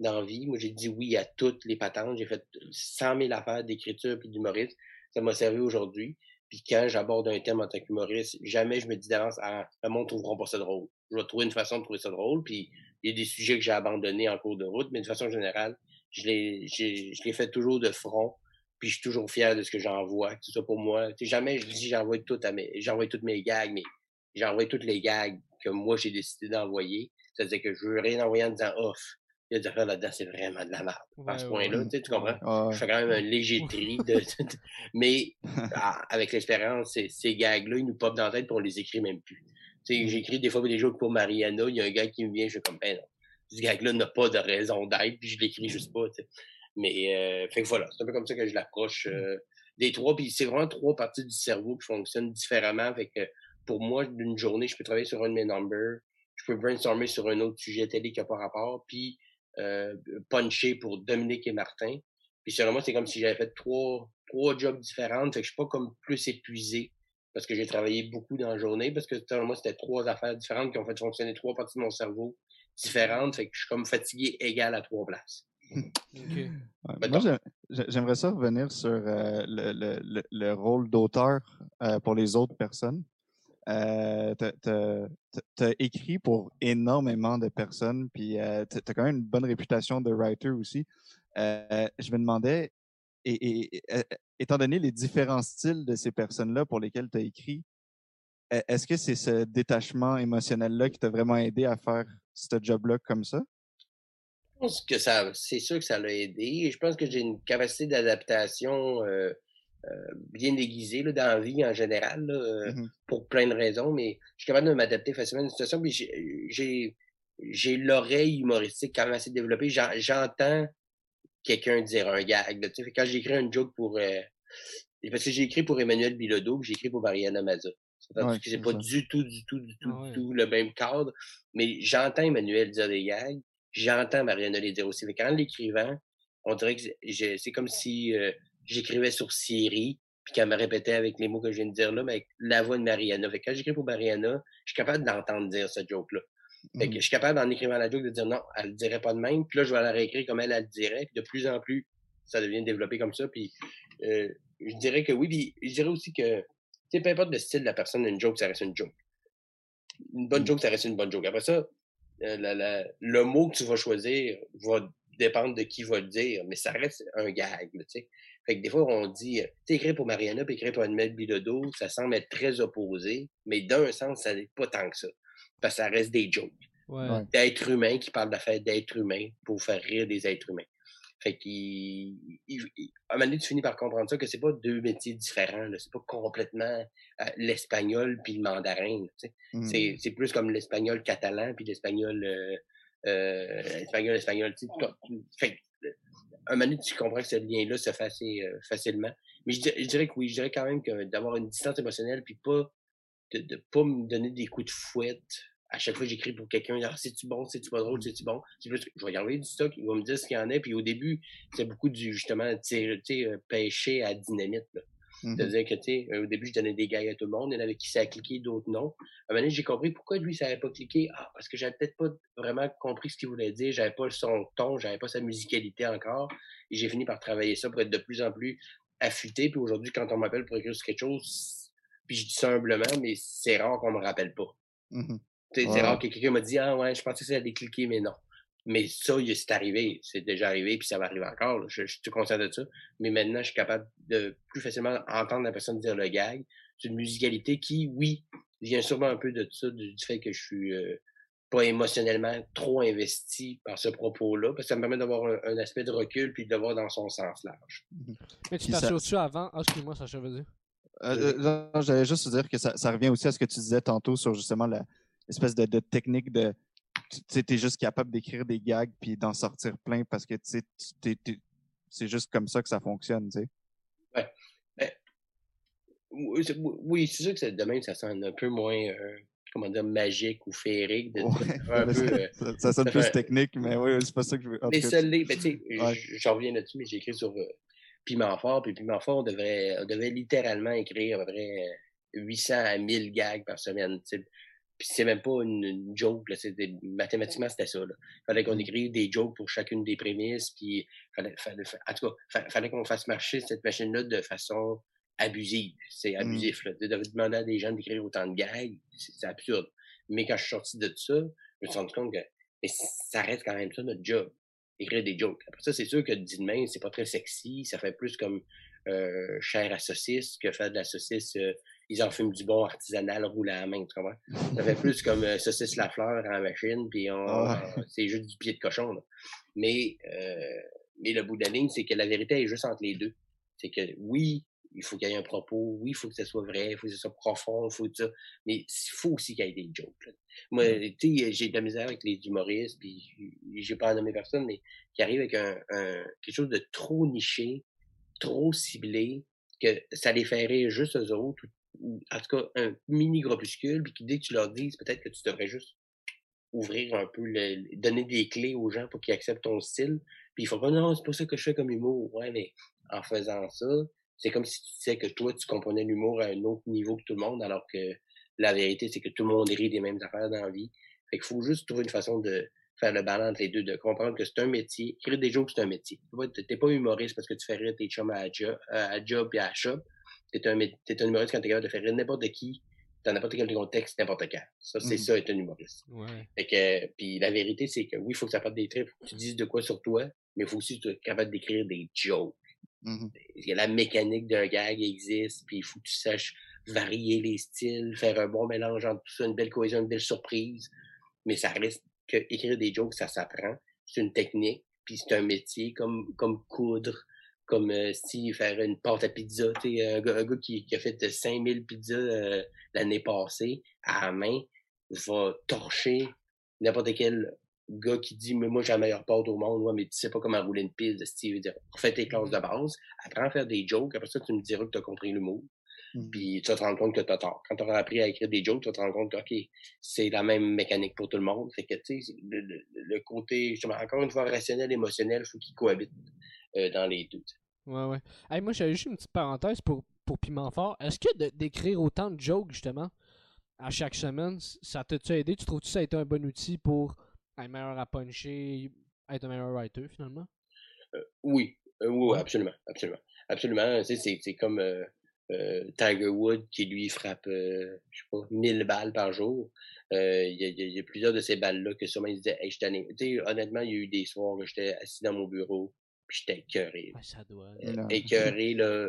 dans la vie. Moi, j'ai dit oui à toutes les patentes. J'ai fait 100 000 affaires d'écriture puis d'humoriste. Ça m'a servi aujourd'hui. Puis quand j'aborde un thème en tant qu'humoriste, jamais je me dis d'avance, ah, le monde trouveront pas ça drôle. Je vais trouver une façon de trouver ça drôle. Puis il y a des sujets que j'ai abandonnés en cours de route, mais de façon générale, je les, je les fais toujours de front puis je suis toujours fier de ce que j'envoie. C'est ça pour moi. jamais je dis j'envoie tout à mes, j'envoie toutes mes gags, mais j'envoie toutes les gags que moi j'ai décidé d'envoyer. C'est-à-dire que je veux rien envoyer en disant off. Il y a des affaires là-dedans, c'est vraiment de la merde. à ce point-là, tu comprends? Je fais quand même un léger tri. De, mais ah, avec l'expérience, ces, ces gags-là, ils nous popent dans la tête et on les écrit même plus. Mm. J'écris des fois des jokes pour Mariana, il y a un gars qui me vient, je suis comme, ben non, ce gag-là n'a pas de raison d'être, puis je l'écris juste pas. Mais euh, fait que voilà, c'est un peu comme ça que je l'approche mmh. euh, des trois. Puis c'est vraiment trois parties du cerveau qui fonctionnent différemment. Fait que pour moi, d'une journée, je peux travailler sur un de mes numbers, je peux brainstormer sur un autre sujet télé qui n'a pas rapport, puis euh, puncher pour Dominique et Martin. Puis selon moi, c'est comme si j'avais fait trois, trois jobs différents. Fait que je suis pas comme plus épuisé parce que j'ai travaillé beaucoup dans la journée, parce que selon moi, c'était trois affaires différentes qui ont fait fonctionner trois parties de mon cerveau différentes. Fait que je suis comme fatigué égal à trois places. *laughs* moi, j'aimerais ça revenir sur euh, le, le, rôle d'auteur euh, pour les autres personnes. Euh, tu as, écrit pour énormément de personnes, puis euh, tu as quand même une bonne réputation de writer aussi. je me demandais, étant donné les différents styles de ces personnes-là pour lesquelles tu as écrit, est-ce que c'est ce détachement émotionnel-là qui t'a vraiment aidé à faire ce job-là comme ça? pense que ça, c'est sûr que ça l'a aidé. Je pense que j'ai une capacité d'adaptation euh, euh, bien aiguisée là, dans la vie en général, euh, mmh pour plein de raisons, mais je suis capable de m'adapter facilement à une situation. Puis j'ai, j'ai l'oreille humoristique quand même assez développée. J'entends quelqu'un dire un gag. Là, quand j'écris un joke pour... parce que j'ai écrit pour Emmanuel Bilodeau, j'ai écrit pour Mariana Maza. que c'est pas du tout, du tout, du tout, du tout le même cadre. Mais j'entends Emmanuel dire des gags j'entends Mariana les dire aussi. Mais quand l'écrivant, on dirait que c'est comme si euh, j'écrivais sur Siri, puis qu'elle me répétait avec les mots que je viens de dire là, mais avec la voix de Mariana. Fait que quand j'écris pour Mariana, je suis capable d'entendre dire ce joke-là. Fait que mmh. je suis capable, en écrivant la joke, de dire non, elle le dirait pas de même. Puis là, je vais la réécrire comme elle, elle le dirait. Puis de plus en plus, ça devient développé comme ça. Puis euh, je dirais que oui. Puis je dirais aussi que, tu sais, peu importe le style de la personne, une joke, ça reste une joke. Une bonne mmh. joke, ça reste une bonne joke. Après ça, euh, le mot que tu vas choisir va dépendre de qui va le dire, mais ça reste un gag, tu sais. Fait que des fois, on dit, euh, tu écrit pour Mariana, puis écrit pour Annette Bilodeau, ça semble être très opposé, mais d'un sens, ça n'est pas tant que ça. Parce que ça reste des jokes. D'êtres humains qui parlent d'affaires d'êtres humains pour faire rire des êtres humains. Fait qu'il, à un moment donné, tu finis par comprendre ça, que c'est pas deux métiers différents, c'est pas complètement euh, l'espagnol puis le mandarin, mmh. c'est, plus comme l'espagnol catalan puis l'espagnol, euh, euh, espagnol, espagnol, fait un moment tu comprends que ce lien-là se fait assez euh, facilement. Mais je, dirais que oui, je dirais quand même que d'avoir une distance émotionnelle puis pas de, pas me donner des coups de fouette à chaque fois que j'écris pour quelqu'un, c'est-tu bon, c'est-tu pas drôle, c'est-tu bon? C'est plus, je vais regarder du stock, il va me dire ce qu'il y en a. Puis au début, c'est beaucoup du, justement, euh, pêcher à dynamite. Mm-hmm. C'est-à-dire que, tu sais, au début, je donnais des gags à tout le monde. Il y en avait qui ça cliqué, d'autres non. À un moment donné, j'ai compris pourquoi lui, ça n'avait pas cliqué. Ah, parce que j'avais peut-être pas vraiment compris ce qu'il voulait dire. J'avais pas son ton, j'avais pas sa musicalité encore. Et j'ai fini par travailler ça pour être de plus en plus affûté. Puis aujourd'hui, quand on m'appelle pour écrire sur quelque chose, puis je dis ça humblement, mais c'est rare qu'on me rappelle pas. Mm-hmm. C'est rare que quelqu'un m'a dit Ah ouais, je pensais que ça allait cliquer, mais non. Mais ça, c'est arrivé. C'est déjà arrivé, puis ça va arriver encore. Je, suis conscient de ça. Mais maintenant, je suis capable de plus facilement entendre la personne dire le gag. C'est une musicalité qui, oui, vient sûrement un peu de ça, du, fait que je suis euh, pas émotionnellement trop investi par ce propos-là, parce que ça me permet d'avoir un, aspect de recul puis de le voir dans son sens large. Mmh mais tu t'assures-tu avant? Ah, excuse-moi, ça veut dire. Euh, euh J'allais juste dire que ça, ça, revient aussi à ce que tu disais tantôt sur justement la, espèce de, technique de tu es juste capable d'écrire des gags puis d'en sortir plein parce que tu c'est juste comme ça que ça fonctionne, tu sais. Ouais. Ben, oui, c'est sûr que demain, ça sonne un peu moins, euh, comment dire, magique ou féerique. De, *laughs* un peu, euh, ça, sonne plus technique, mais oui, c'est pas ça que je veux. Les seuls, ben, tu sais, j'en reviens là-dessus, mais j'ai écrit sur euh, Piment Fort, puis Piment Fort, on devrait, on devait littéralement écrire à peu près 800 à 1000 gags par semaine. Puis c'est même pas une, joke, là, des, mathématiquement, c'était ça. Là. Fallait qu'on mmh. écrive des jokes pour chacune des prémices, puis fallait, fallait, en tout cas, fallait qu'on fasse marcher cette machine-là de façon abusive. C'est mmh. abusif. Là. De, demander à des gens d'écrire autant de gags, c'est absurde. Mais quand je suis sorti de ça, je me suis rendu compte que mais ça reste quand même ça notre job. Écrire des jokes. Après ça, c'est sûr que dit de main, c'est pas très sexy. Ça fait plus comme euh, chair à saucisse que faire de la saucisse euh, ils en fument du bon artisanal roulé à la main, tu comprends? Ça fait plus comme euh, saucisse la fleur en machine, puis ah. c'est juste du pied de cochon. Là. Mais, euh, mais le bout de la ligne, c'est que la vérité est juste entre les deux. C'est que oui, il faut qu'il y ait un propos, oui, il faut que ce soit vrai, il faut que ce soit profond, il faut ça. Mais il faut aussi qu'il y ait des jokes. Moi, mm. tu sais, j'ai de la misère avec les humoristes, puis j'ai pas à nommer personne, mais qui arrivent avec un, quelque chose de trop niché, trop ciblé, que ça les ferait juste eux autres, en tout cas un mini groupuscule, puis dès que tu leur dises, peut-être que tu devrais juste ouvrir un peu, le, donner des clés aux gens pour qu'ils acceptent ton style. Puis il faut pas, non, c'est pas ça que je fais comme humour. Ouais, mais en faisant ça, c'est comme si tu disais que toi, tu comprenais l'humour à un autre niveau que tout le monde, alors que la vérité, c'est que tout le monde rit des mêmes affaires dans la vie. Fait qu'il faut juste trouver une façon de faire le balance entre les deux, de comprendre que c'est un métier. Écrire des jokes, c'est un métier. T'es pas humoriste parce que tu fais rire tes chums à, job, à job et à shop t'es un, es un humoriste quand t'es capable de faire n'importe qui, dans n'importe quel contexte, n'importe quand. Ça, c'est mm. ça, être un humoriste. Ouais. Fait que, puis la vérité, c'est que oui, il faut que ça parte des traits, faut que tu dises de quoi sur toi, mais il faut aussi être capable d'écrire des jokes. A la mécanique d'un gag existe, puis il faut que tu saches varier les styles, faire un bon mélange entre tout ça, une belle cohésion, une belle surprise. Mais ça reste que écrire des jokes, ça s'apprend. C'est une technique, puis c'est un métier comme, comme coudre, comme euh, si faire une pâte à pizza, tu sais, un, gars, qui, qui, a fait 5000 pizzas euh, l'année passée à la main va torcher n'importe quel gars qui dit mais moi j'ai la meilleure pâte au monde, ouais, mais tu sais pas comment rouler une pizza, Steve dire fais tes classes de base, apprends à faire des jokes, après ça tu me diras que tu as compris l'humour. Mmh. Puis tu vas te rendre compte que tu as tort. Quand tu auras appris à écrire des jokes, tu vas te rendre compte que, c'est la même mécanique pour tout le monde. Fait que, tu sais, le, côté, justement, encore une fois, rationnel, émotionnel, il faut qu'il cohabite euh, dans les deux. Ouais, ouais. Hey, moi, j'avais juste une petite parenthèse pour, pour Piment Fort. Est-ce que d'écrire autant de jokes, justement, à chaque semaine, ça t'a-tu aidé? Tu trouves-tu que ça a été un bon outil pour être meilleur à puncher, être un meilleur writer, finalement? Euh, oui. Euh, oui, absolument. Absolument. Absolument. C'est comme Tiger Wood qui lui frappe, je sais pas, 1000 balles par jour. Il y, a plusieurs de ces balles-là que sûrement il disait, hey, je honnêtement, il y a eu des soirs où j'étais assis dans mon bureau, j'étais écœuré. ça doit. écœuré, là,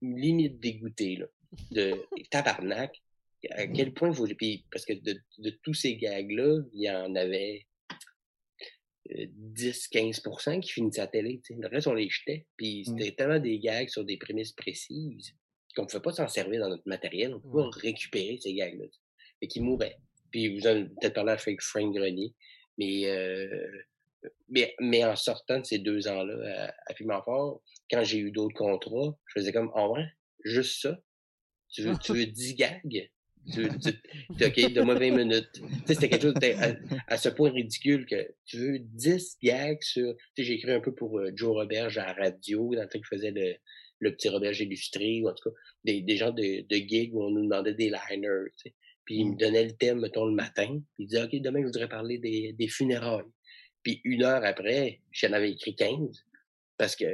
limite dégoûté, là, de *laughs* tabarnak. À quel point faut. Puis, parce que de, de tous ces gags-là, il y en avait 10-15% qui finissaient à la télé. Le reste, on les jetait. Puis mmh. c'était tellement des gags sur des prémices précises qu'on ne pouvait pas s'en servir dans notre matériel. On ne pouvait pas récupérer ces gags-là. Et qui mouraient. Puis vous avez peut-être parlé avec Frank Grenier. Mais, euh, mais, mais, en sortant de ces deux ans-là à, à Piment Fort, quand j'ai eu d'autres contrats, je faisais comme, en vrai, juste ça? Tu veux, tu veux *laughs* 10 gags? Tu, tu, OK, donne-moi 20 minutes. Tu sais, c'était quelque chose à, ce point ridicule que tu veux 10 gags sur. Tu sais, j'ai écrit un peu pour euh, Joe Roberge à la radio, dans le temps qu'il faisait le, le petit Roberge illustré, ou en tout cas, des, des genres de, de gigs où on nous demandait des liners. Tu sais. Puis il me mm. donnait le thème, mettons, le matin. Puis il disait, OK, demain, je voudrais parler des, des funérailles. Puis une heure après, j'en avais écrit 15 parce que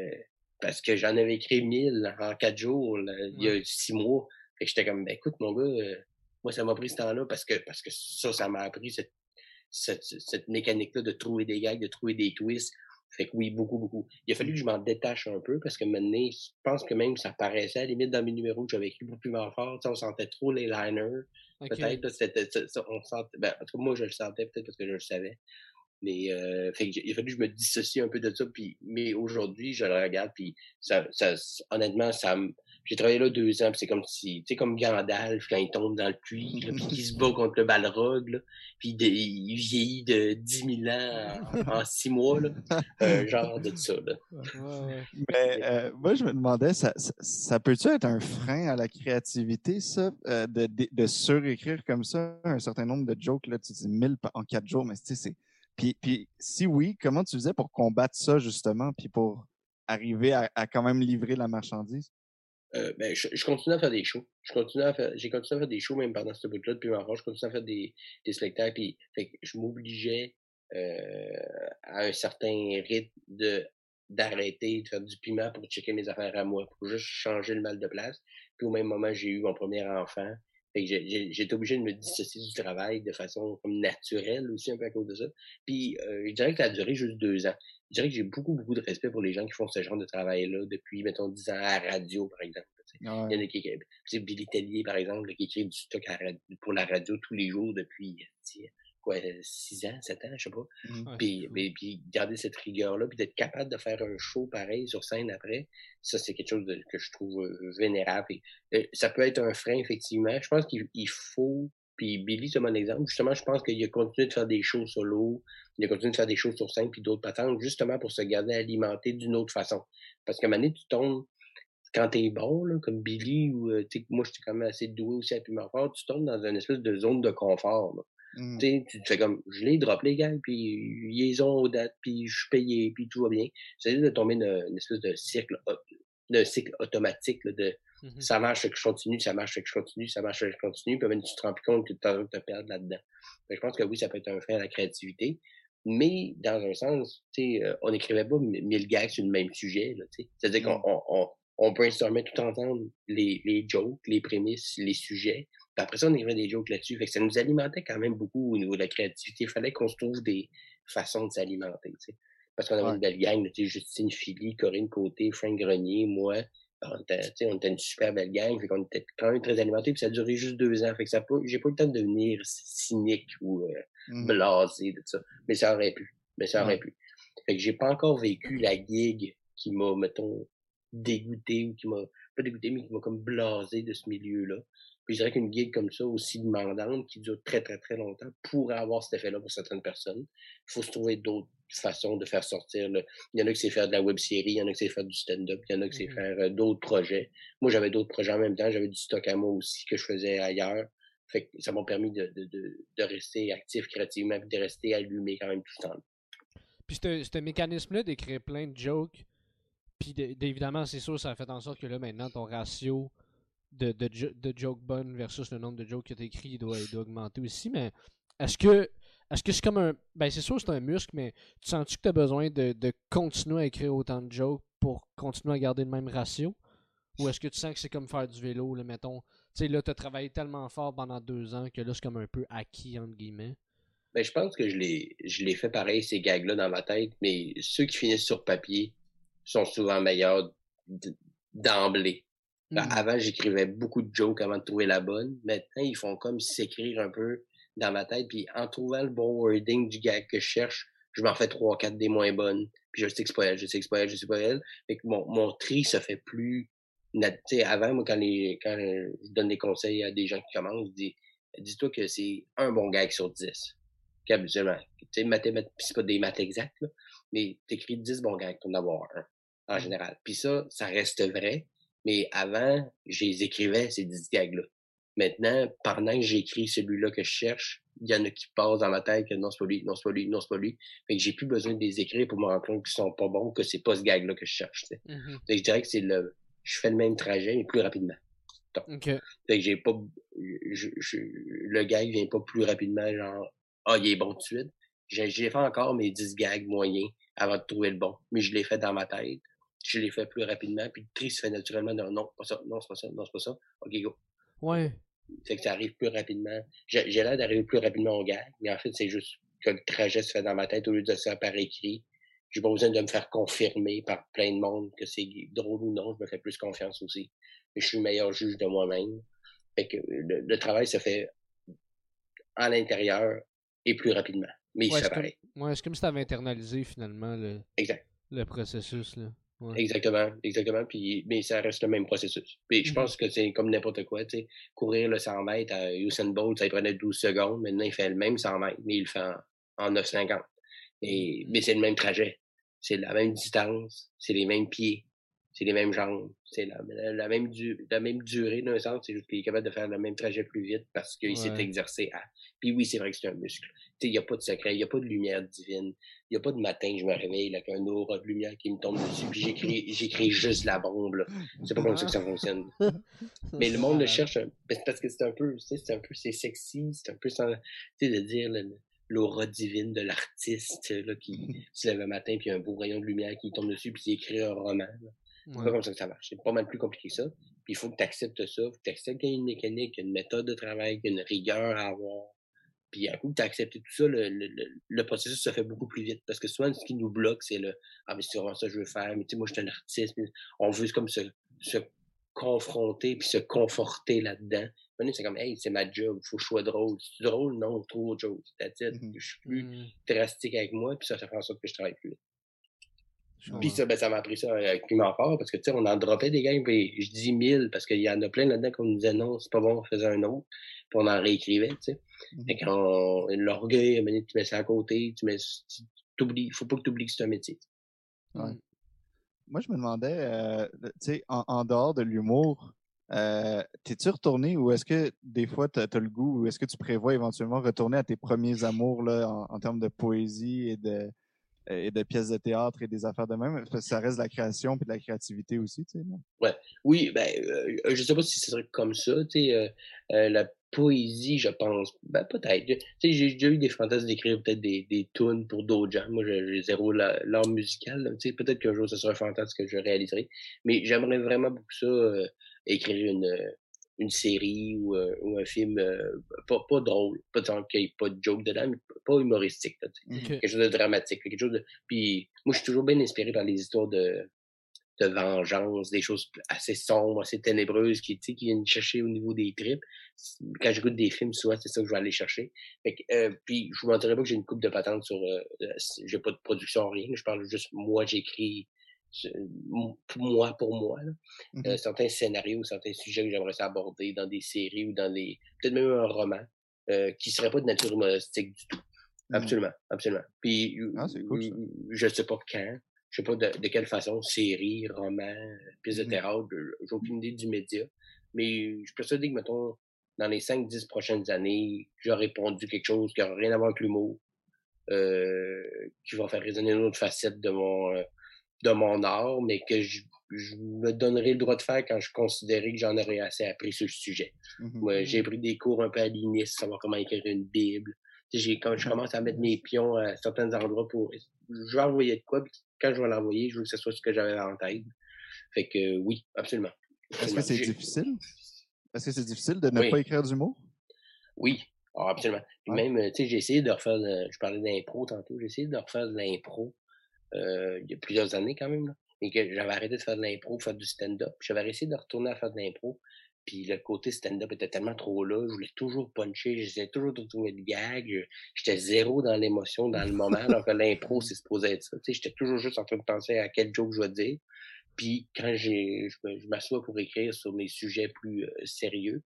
parce que j'en avais écrit 1000 en quatre jours, il y a six mois. Et j'étais comme, ben écoute, mon gars, euh, moi, ça m'a pris ce temps-là parce que, parce que ça, ça m'a appris cette, cette, cette mécanique-là de trouver des gags, de trouver des twists. Fait que oui, beaucoup, beaucoup. Il a fallu que je m'en détache un peu parce que maintenant, je pense que même ça paraissait à la limite dans mes numéros que j'avais écrit beaucoup plus fort. on sentait trop les liners. Peut-être, c'était, on sentait, ben, en tout cas, moi, je le sentais peut-être parce que je le savais. Mais euh, fait il a fallu que je me dissocie un peu de ça. Puis, mais aujourd'hui, je le regarde, puis ça, ça, honnêtement, ça me j'ai travaillé là deux ans, c'est comme si, tu sais, comme Gandalf quand il tombe dans le puits, puis qu'il se *laughs* bat contre le Balrog, là, puis il vieillit de 10 000 ans en, six mois, là, euh, *laughs* genre de ça. Là. Mais euh, moi, je me demandais, ça, ça, peut-tu être un frein à la créativité, ça, euh, de, de, de, surécrire comme ça un certain nombre de jokes, là, tu dis 1000 en quatre jours, mais tu sais, c'est... Puis, si oui, comment tu faisais pour combattre ça, justement, puis pour arriver à, à quand même livrer la marchandise? Euh, ben, je, je, continue à faire des shows. Je à faire, j'ai continué à faire des shows même pendant ce bout-là depuis ma je continue à faire des, des spectacles. Puis, je m'obligeais euh, à un certain rythme de d'arrêter de faire du piment pour checker mes affaires à moi, pour juste changer le mal de place. Puis au même moment, j'ai eu mon premier enfant. Fait que j'ai obligé de me dissocier du travail de façon comme naturelle aussi, un peu à cause de ça. Puis euh, je dirais que ça a duré juste deux ans je dirais que j'ai beaucoup, beaucoup de respect pour les gens qui font ce genre de travail-là depuis, mettons, 10 ans à la radio, par exemple. Il y en a qui, c'est Billy Tellier, par exemple, qui écrit du stock pour la radio tous les jours depuis, quoi, 6 ans, 7 ans, je sais pas. Mmh. puis, puis, garder cette rigueur-là, puis d'être capable de faire un show pareil sur scène après, ça, c'est quelque chose que je trouve euh, vénérable. Euh, ça peut être un frein, effectivement. Je pense qu'il faut puis Billy, c'est mon exemple. Justement, je pense qu'il a continué de faire des shows solo, il a continué de faire des choses sur scène puis d'autres patentes, justement pour se garder alimenté d'une autre façon. Parce qu'à un moment donné, tu tombes, quand t'es bon, là, comme Billy, ou euh, moi, je suis quand même assez doué aussi à piment fort, tu tombes dans une espèce de zone de confort. Mmh. Tu te fais comme, je les drop les gars, puis ils ont aux dates, puis je suis payé, puis tout va bien. C'est de tomber dans une espèce de cycle, de cycle automatique de Mmh ça marche, fait que je continue, ça marche, fait que je continue, ça marche, fait que je continue, puis même tu te rends plus compte que tu as te perdre là-dedans. Je pense que oui, ça peut être un frein à la créativité, mais dans un sens, tu sais, euh, on n'écrivait pas mille gags sur le même sujet, C'est-à-dire qu'on mmh. on, on, brainstormait tout ensemble les, les jokes, les prémices, les sujets, après ça, on écrivait des jokes là-dessus. Fait que ça nous alimentait quand même beaucoup au niveau de la créativité. Il fallait qu'on se trouve des façons de s'alimenter, Parce qu'on avait une belle gang, Justine Philly, Corinne Côté, Frank Grenier, moi, on était, on était une super belle gang, fait qu'on était quand même très alimentés, puis ça a duré juste deux ans. Fait que ça j'ai pas eu le temps de devenir cynique ou euh, mmh. blasé de ça. Mais ça aurait pu. Mais ça aurait pu. Fait que j'ai pas encore vécu la gig qui m'a, mettons, dégoûté ou qui m'a pas dégoûté, mais qui m'a comme blasé de ce milieu-là. Puis je dirais qu'une gig comme ça, aussi demandante, qui dure très, très, très longtemps, pourrait avoir cet effet-là pour certaines personnes. Il faut se trouver d'autres façons de faire sortir. Le... Il y en a qui c'est faire de la web série, il y en a qui c'est faire du stand-up, il y en a qui c'est mmh faire euh, d'autres projets. Moi, j'avais d'autres projets en même temps. J'avais du stock à moi aussi que je faisais ailleurs. Fait que ça m'a permis de, de, de, rester actif créativement de rester allumé quand même tout le temps. Puis ce mécanisme-là d'écrire plein de jokes, puis évidemment, c'est sûr, ça a fait en sorte que là, maintenant, ton ratio de, de, de jokes bonnes versus le nombre de jokes que tu écrit doit, doit augmenter aussi, mais est-ce que est-ce que c'est comme un. Ben, c'est sûr, c'est un muscle, mais tu sens-tu que tu as besoin de, de, continuer à écrire autant de jokes pour continuer à garder le même ratio? Ou est-ce que tu sens que c'est comme faire du vélo, là, mettons? Tu sais, là, tu as travaillé tellement fort pendant deux ans que là, c'est comme un peu acquis, entre guillemets. Ben, je pense que je l'ai fait pareil, ces gags-là, dans ma tête, mais ceux qui finissent sur papier sont souvent meilleurs d'emblée. Ben, hmm. Avant, j'écrivais beaucoup de jokes avant de trouver la bonne. Maintenant, ils font comme s'écrire un peu dans ma tête. Puis en trouvant le bon wording du gag que je cherche, je m'en fais trois, quatre des moins bonnes. Puis je sais que c'est pas elle, je sais que c'est pas elle, je sais pas elle. Fait que mon, mon tri se fait plus net. avant, moi, quand, les, quand je donne des conseils à des gens qui commencent, je dis dis-toi que c'est un bon gag sur dix. Habituellement, tu sais, c'est pas des maths exactes, là, mais t'écris dix bons gags pour en avoir un, en mmh. général. Puis ça, ça reste vrai. Mais avant, je les écrivais, ces dix gags-là. Maintenant, pendant que j'écris celui-là que je cherche, il y en a qui passent dans ma tête que non, c'est pas lui, non, c'est pas lui, non, c'est pas lui. Fait que j'ai plus besoin de les écrire pour me rendre compte qu'ils sont pas bons, que c'est pas ce gag-là que je cherche. Mm je dirais que c'est le. Je fais le même trajet, mais plus rapidement. Donc, Fait que j'ai pas. Je, je, le gag vient pas plus rapidement, genre Ah, il est bon tout de suite. J'ai fait encore mes 10 gags moyens avant de trouver le bon. Mais je l'ai fait dans ma tête. Je l'ai fait plus rapidement. Puis le tri se fait naturellement. Non, non, pas ça, non, c'est pas ça, non, c'est pas ça. OK, go. Ouais. Fait que ça arrive plus rapidement. J'ai l'air d'arriver plus rapidement au gag, mais en fait, c'est juste que le trajet se fait dans ma tête au lieu de se faire par écrit. J'ai pas besoin de me faire confirmer par plein de monde que c'est drôle ou non. Je me fais plus confiance aussi. Je suis le meilleur juge de moi-même. Fait que le, travail se fait à l'intérieur et plus rapidement. Mais ouais, c'est pareil. Ouais, c'est comme si tu avais internalisé finalement le, exact. le processus. Là. Exactement, exactement. Puis, mais ça reste le même processus. Puis je mmh pense que c'est comme n'importe quoi, tu sais. Courir le 100 mètres à Usain Bolt, ça prenait 12 secondes. Maintenant, il fait le même 100 mètres, mais il le fait en, 9,50. Et, mais c'est le même trajet. C'est la même distance, c'est les mêmes pieds, c'est les mêmes jambes, c'est la, la, même la même durée d'un sens, c'est juste qu'il est capable de faire le même trajet plus vite parce qu'il s'est exercé à. Puis oui, c'est vrai que c'est un muscle. Il n'y a pas de secret, il n'y a pas de lumière divine. Il n'y a pas de matin que je me réveille avec un aura de lumière qui me tombe dessus, puis j'écris, j'écris juste la bombe. C'est pas comme ça que ça fonctionne. *laughs* Mais le monde le cherche ben, parce que c'est un peu, c'est un peu, c'est sexy, c'est un peu sans, tu sais, de dire l'aura divine de l'artiste là, qui *laughs* se lève le matin puis un beau rayon de lumière qui tombe dessus puis il écrit un roman. C'est pas comme ça que ça marche. C'est pas mal plus compliqué que ça. Puis il faut que tu acceptes ça. Il faut que tu acceptes qu'il y a une mécanique, qu'il y a une méthode de travail, qu'il y a une rigueur à avoir. Puis à coup tu as accepté tout ça, le, le, le, processus se fait beaucoup plus vite. Parce que souvent, ce qui nous bloque, c'est le Ah, mais c'est vraiment ça que je veux faire. Mais tu sais, moi, je suis un artiste. On veut comme se, se confronter puis se conforter là-dedans. C'est comme, hey, c'est ma job, il faut que je sois drôle. C'est drôle? Non, trouve autre chose. Mm-hmm. Je suis plus drastique avec moi, puis ça, ça fait en sorte que je travaille plus vite. Puis ça, ben, ça m'a appris ça avec Piment Fort, parce que, tu sais, on en dropait des games, puis je dis mille, parce qu'il y en a plein là-dedans qu'on nous disait non, c'est pas bon, on faisait un autre, puis on en réécrivait, tu sais. Fait quand l'orgueil, tu mets ça à côté, tu mets, t'oublies, faut pas que tu oublies que c'est un métier. Ouais. Moi, je me demandais, euh, tu sais, en, en, dehors de l'humour, euh, t'es-tu retourné ou est-ce que des fois tu as, le goût ou est-ce que tu prévois éventuellement retourner à tes premiers amours là, en, en termes de poésie et de, et de pièces de théâtre et des affaires de même. Ça reste de la création et de la créativité aussi, tu sais. Ouais. Oui, ben, euh, je sais pas si ce serait comme ça, tu sais. Euh, euh, la poésie, je pense, ben peut-être. Tu sais, j'ai déjà eu des fantasmes d'écrire peut-être des, des tunes pour d'autres gens. Moi, j'ai zéro l'art musical. Tu sais, peut-être qu'un jour, ce sera un fantasme que je réaliserai. Mais j'aimerais vraiment beaucoup ça, écrire une une série ou, euh, ou un film euh, pas, pas drôle, pas qu'il n'y ait pas de joke dedans, mais pas humoristique. Quelque chose de dramatique. Quelque chose de... Puis moi, je suis toujours bien inspiré par les histoires de, de vengeance, des choses assez sombres, assez ténébreuses qui, qui viennent chercher au niveau des tripes. Quand j'écoute des films, souvent, c'est ça que je vais aller chercher. Fait euh, puis je vous mentirais pas que j'ai une coupe de patente sur... j'ai pas de production, rien. Je parle juste, moi, j'écris pour moi, pour moi, là, Mhm. euh, certains scénarios, certains sujets que j'aimerais aborder dans des séries ou dans des, peut-être même un roman, euh, qui serait pas de nature humoristique du tout. Mhm. Absolument, absolument. Puis, Ah, cool, ça. euh, je sais pas quand, je sais pas de, de quelle façon, série, roman, pièce de Mhm. théâtre, j'ai aucune idée du média, mais je peux se dire que, mettons, dans les 5-10 prochaines années, j'aurais pondu quelque chose qui n'aura rien à voir avec l'humour, euh, qui va faire résonner une autre facette de mon, euh, de mon art, mais que je, je me donnerai le droit de faire quand je considérais que j'en aurais assez appris sur le sujet. Mhm. Moi, j'ai pris des cours un peu à l'INIS, savoir comment écrire une Bible. J'ai, quand je commence à mettre mes pions à certains endroits pour, je vais envoyer de quoi, puis quand je vais l'envoyer, je veux que ce soit ce que j'avais en tête. Fait que oui, absolument. Est-ce que c'est difficile? Est-ce que c'est difficile de ne Oui. pas écrire d'humour? Oui, ah, absolument. Puis même, euh, tu sais, j'ai essayé de refaire, de- je parlais d'impro tantôt, j'ai essayé de refaire de l'impro euh, il y a plusieurs années quand même, là, et que j'avais arrêté de faire de l'impro, faire du stand-up. J'avais essayé de retourner à faire de l'impro, puis le côté stand-up était tellement trop là, je voulais toujours puncher, j'essayais toujours de trouver le gag, j'étais zéro dans l'émotion, dans le moment, alors que l'impro, *laughs* c'est supposé être ça. Tu sais, j'étais toujours juste en train de penser à quel joke je vais dire. Puis quand j'ai, je m'assois pour écrire sur mes sujets plus euh, sérieux,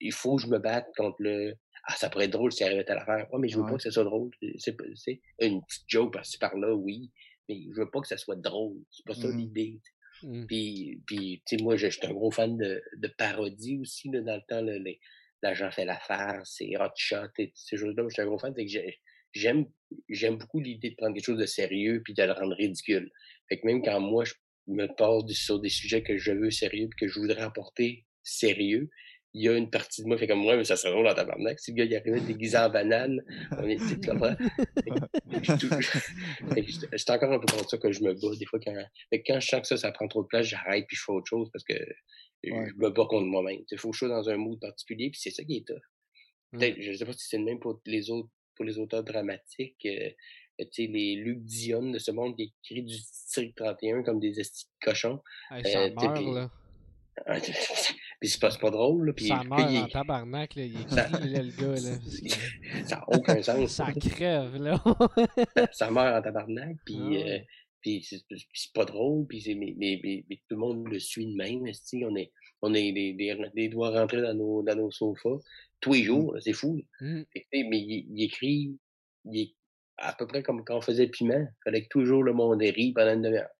il faut que je me batte contre le Ah, ça pourrait être drôle si arrivait à l'affaire. Ouais, mais je veux Ouais. pas que ça soit drôle. C'est c'est une petite joke par-ci par-là, oui. Mais je veux pas que ça soit drôle. C'est pas ça Mhm. l'idée. Mm. Puis, puis tu sais, moi, je je suis un gros fan de, de parodie aussi, là, dans le temps, là, les, l'agent fait l'affaire, c'est Hot Shot et ces choses-là. Je suis un gros fan. Fait que j'ai- j'aime, j'aime beaucoup l'idée de prendre quelque chose de sérieux puis de le rendre ridicule. Fait que même quand moi, je me des- sur des sujets que je veux sérieux puis que je voudrais apporter sérieux, il y a une partie de moi qui fait comme moi, mais ça serait drôle dans tabarnak. Si le gars il arrivait déguisé en banane, on est, tout- que c'est- *laughs* encore un peu contre ça que je me bats des fois quand, fait que quand je sens que ça, ça prend trop de place, j'arrête puis je fais autre chose parce que je me bats contre moi-même. Il faut que je sois dans un mood particulier puis c'est ça qui est tough. Mm. Je sais pas si c'est le même pour les autres, pour les auteurs dramatiques. euh, tu sais, les Luc Dion de ce monde qui écrit du District 31 comme des estis de cochons. Hey, ça Euh, meurt, là. *laughs* puis c'est pas, c'est pas drôle, là. Puis Ça meurt il en tabarnak, là. Il est Ça- là, le gars, là? *laughs* ça n'a aucun sens. Ça crève, là. ça meurt en tabarnak, puis, Ah euh, puis c'est pas drôle, puis c'est mais, mais, mais, mais tout le monde le suit de même, on est on est des, des, des doigts rentrés dans nos dans nos sofas tous les jours, c'est fou. Mm. Sais, mais il, il écrit il est à peu près comme quand on faisait piment, fallait que toujours le monde rit pendant une demi-heure.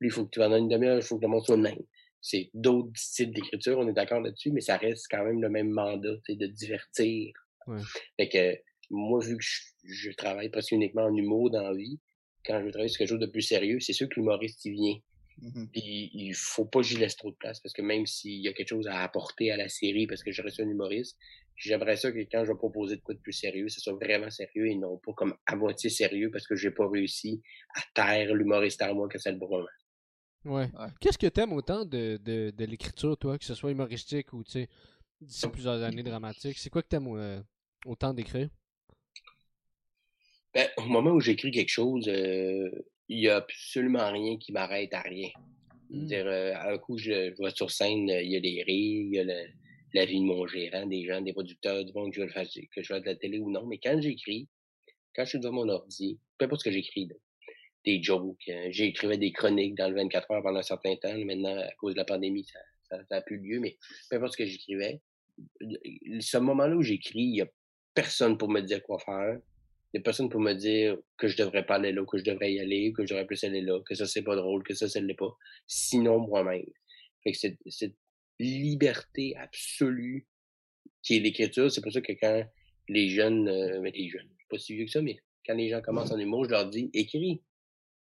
Lui, il faut que tu pendant une demi-heure, il faut que le monde soit le même. C'est d'autres styles d'écriture, on est d'accord là-dessus, mais ça reste quand même le même mandat, c'est de divertir. Ouais. Fait que moi, vu que je, je travaille presque uniquement en humour dans la vie, quand je veux travailler sur quelque chose de plus sérieux, c'est sûr que l'humoriste, il vient. Mhm. Puis il faut pas que j'y laisse trop de place, parce que même s'il y a quelque chose à apporter à la série, parce que je reste un humoriste, j'aimerais ça que quand je vais proposer de quoi de plus sérieux, ce soit vraiment sérieux et non pas comme à moitié sérieux, parce que j'ai pas réussi à taire l'humoriste en moi que c'est le moment. Ouais. Ouais. Qu'est-ce que t'aimes autant de, de, de l'écriture, toi, que ce soit humoristique ou, tu sais, d'ici plusieurs années dramatique? C'est quoi que t'aimes euh, autant d'écrire? Ben, au moment où j'écris quelque chose, euh, il y a absolument rien qui m'arrête à rien. Mm. dire, euh, à un coup, je, je vois sur scène, euh, il y a des rires, il y a le- la vie de mon gérant, des gens, des producteurs, du monde que je, fasse, que je fasse de la télé ou non. Mais quand j'écris, quand je suis devant mon ordi, peu importe ce que j'écris, des jokes, euh, j'écrivais des chroniques dans le 24 heures pendant un certain temps. Maintenant, à cause de la pandémie, ça ça, ça a plus lieu, mais peu importe ce que j'écrivais, ce moment-là où j'écris, il y a personne pour me dire quoi faire. Il y a personne pour me dire que je devrais pas aller là, que je devrais y aller, que je devrais plus aller là, que ça c'est pas drôle, que ça, ça l'est pas. Sinon moi-même. Fait que cette, cette liberté absolue qui est l'écriture, c'est pour ça que quand les jeunes, euh, les jeunes, pas si vieux que ça, mais quand les gens commencent en humour, je leur dis, écris.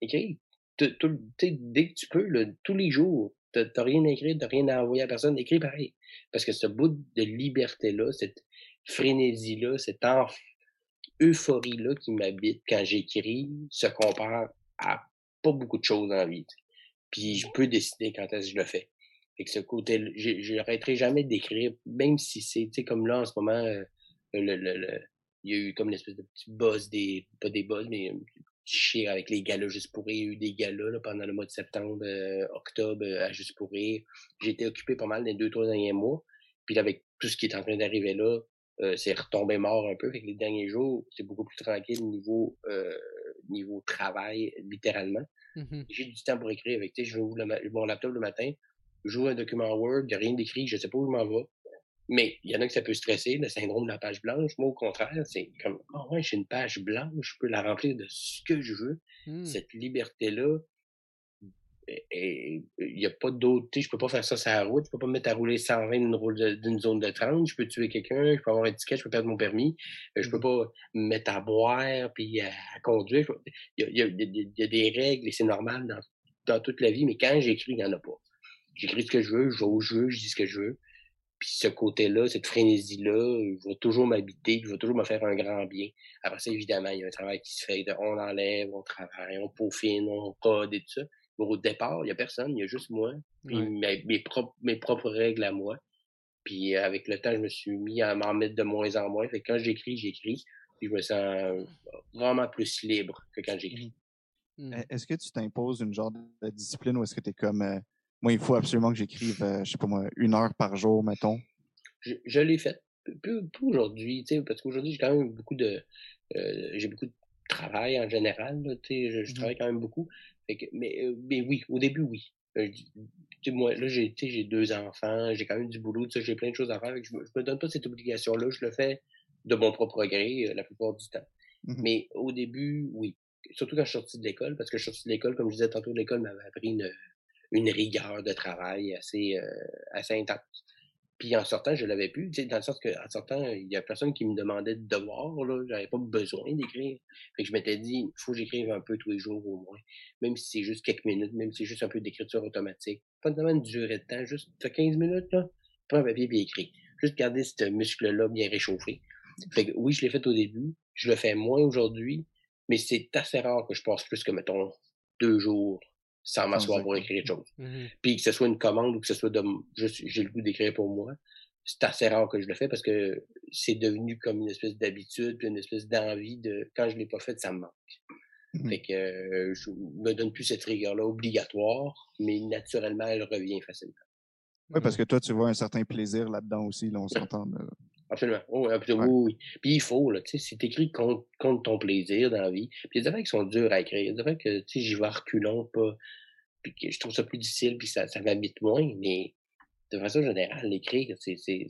Écris. Tu dès que tu peux, tous les jours, t'as rien à écrire, t'as rien à envoyer à personne, écris pareil. Parce que ce bout de liberté-là, cette frénésie-là, cette euphorie-là qui m'habite quand j'écris se compare à pas beaucoup de choses la vie. tu. Puis je peux décider quand est-ce que je le fais. Fait que ce côté, j'arrêterai jamais d'écrire, même si c'est, tu comme là en ce moment, euh, il y a eu comme une espèce de petit buzz des, pas des buzz, mais avec les galas juste pour rire. Il y a eu des galas là, pendant le mois de septembre, euh, octobre euh, à juste pour rire. Été occupé pas mal les deux, trois derniers mois. Puis là, avec tout ce qui est en train d'arriver là, euh, c'est retombé mort un peu. Fait que les derniers jours, c'est beaucoup plus tranquille au niveau euh, niveau travail, littéralement. Mhm. J'ai du temps pour écrire avec, tu sais, je ouvre le mon laptop le matin, j'ouvre un document Word, il n'y a rien d'écrit, je sais pas où je m'en vais. Mais il y en a que ça peut stresser, le syndrome de la page blanche. Moi, au contraire, c'est comme, ah ouais, j'ai une page blanche, je peux la remplir de ce que je veux. Hmm. Cette liberté-là, et il n'y a pas d'autre, tu sais, je peux pas faire ça sur la route, je peux pas me mettre à rouler 120 d'une zone de 30, je peux tuer quelqu'un, je peux avoir un ticket, je peux perdre mon permis, euh, je peux pas me mettre à boire puis à, conduire. Il y a, y a, des règles et c'est normal dans, dans toute la vie, mais quand j'écris, il n'y en a pas. J'écris ce que je veux, je joue au jeu, je dis ce que je veux. Puis ce côté-là, cette frénésie-là, il va toujours m'habiter, il va toujours me faire un grand bien. Après ça, évidemment, il y a un travail qui se fait, on enlève, on travaille, on peaufine, on code et tout ça. Au départ, il n'y a personne, il y a juste moi, puis mes, mes, propres, mes propres règles à moi. Puis avec le temps, je me suis mis à m'en mettre de moins en moins. Fait que quand j'écris, j'écris. Puis je me sens vraiment plus libre que quand j'écris. Mmh. Est-ce que tu t'imposes une genre de discipline ou est-ce que tu es comme euh, moi, il faut absolument que j'écrive, euh, je sais pas moi, une heure par jour, mettons? Je, l'ai fait. Plus, aujourd'hui, tu sais, parce qu'aujourd'hui, j'ai quand même beaucoup de. Euh, j'ai beaucoup de travail en général, tu sais, je, mmh travaille quand même beaucoup. mais, euh, mais oui, au début, oui. moi, là, j'ai, j'ai deux enfants, j'ai quand même du boulot, j'ai plein de choses à faire. Je me, me donne pas cette obligation-là, je le fais de mon propre gré la plupart du temps. Mmh mais au début, oui. Surtout quand je suis sorti de l'école, parce que je suis sorti de l'école, comme je disais tantôt, l'école m'avait appris une, une rigueur de travail assez, euh, assez intense. Puis en sortant, je l'avais plus, dans le sens qu'en sortant, il y a personne qui me demandait de devoir, là, j'avais pas besoin d'écrire. Fait que je m'étais dit, il faut que j'écrive un peu tous les jours au moins, même si c'est juste quelques minutes, même si c'est juste un peu d'écriture automatique. Pas tellement de durée de temps, juste 15 minutes, là, prends un papier et écris. Juste garder ce muscle-là bien réchauffé. Fait que oui, je l'ai fait au début, je le fais moins aujourd'hui, mais c'est assez rare que je passe plus que, mettons, deux jours sans m'asseoir pour écrire quelque chose. Mmh puis que ce soit une commande ou que ce soit de juste j'ai le goût d'écrire pour moi, c'est assez rare que je le fais parce que c'est devenu comme une espèce d'habitude, puis une espèce d'envie de quand je l'ai pas fait, ça me manque. Mmh fait que euh, je me donne plus cette rigueur-là obligatoire, mais naturellement, elle revient facilement. Oui, parce que toi, tu vois un certain plaisir là-dedans aussi, là, on s'entend. Absolument. Oh, absolument. Oui, Puis il faut, là, tu sais, c'est écrit contre, contre, ton plaisir dans la vie. Puis il y a des affaires qui sont dures à écrire. Il y a des affaires que, tu sais, j'y vais reculons, pas. Puis que je trouve ça plus difficile, puis ça, ça m'habite moins. Mais de façon générale, l'écrire, c'est, c'est,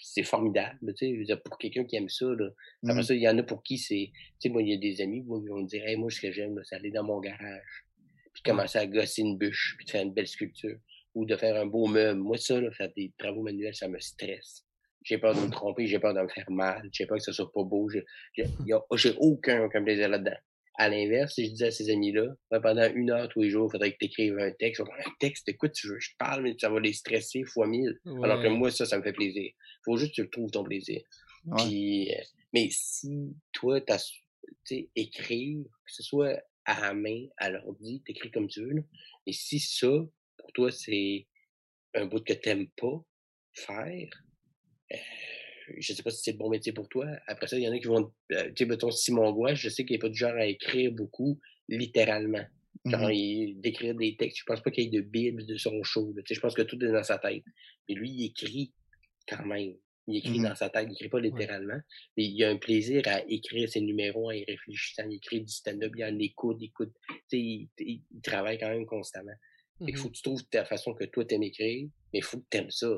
c'est formidable, tu sais. Pour quelqu'un qui aime ça, là. Après mmh. ça, il y en a pour qui c'est. Tu sais, moi, il y a des amis qui vont me dire, hey, moi, ce que j'aime, c'est aller dans mon garage. Puis commencer à gosser une bûche, puis de faire une belle sculpture. Ou de faire un beau meuble. Moi, ça, là, faire des travaux manuels, ça me stresse. J'ai peur de me tromper, j'ai peur de me faire mal, j'ai peur que ça soit pas beau. J'ai aucun, aucun plaisir là-dedans. À l'inverse, si je disais à ces amis-là, pendant une heure tous les jours, il faudrait que tu écrives un texte. Un texte, écoute, tu veux, je parle, mais ça va les stresser fois mille. Alors que moi, ça, ça me fait plaisir. Il faut juste que tu le trouves ton plaisir. Puis, euh, mais si toi, tu as écrire, que ce soit à la main, à l'ordi, t'écris comme tu veux, et si ça, pour toi, c'est un bout que t'aimes pas faire, je sais pas si c'est le bon métier pour toi. Après ça, il y en a qui vont, euh, tu sais, mettons Simon Gouache, je sais qu'il n'est pas du genre à écrire beaucoup littéralement. Genre, mmh d'écrire des textes, je pense pas qu'il y ait de bible de son show. Tu sais, je pense que tout est dans sa tête. Mais lui, il écrit quand même. Il écrit mmh dans sa tête, il écrit pas littéralement. Mais il a un plaisir à écrire ses numéros en y réfléchissant. Il écrit du stand-up, il en écoute, écoute. Tu sais, il, il, travaille quand même constamment. Il faut mmh que tu trouves ta façon que toi t'aimes écrire, mais il faut que tu aimes ça.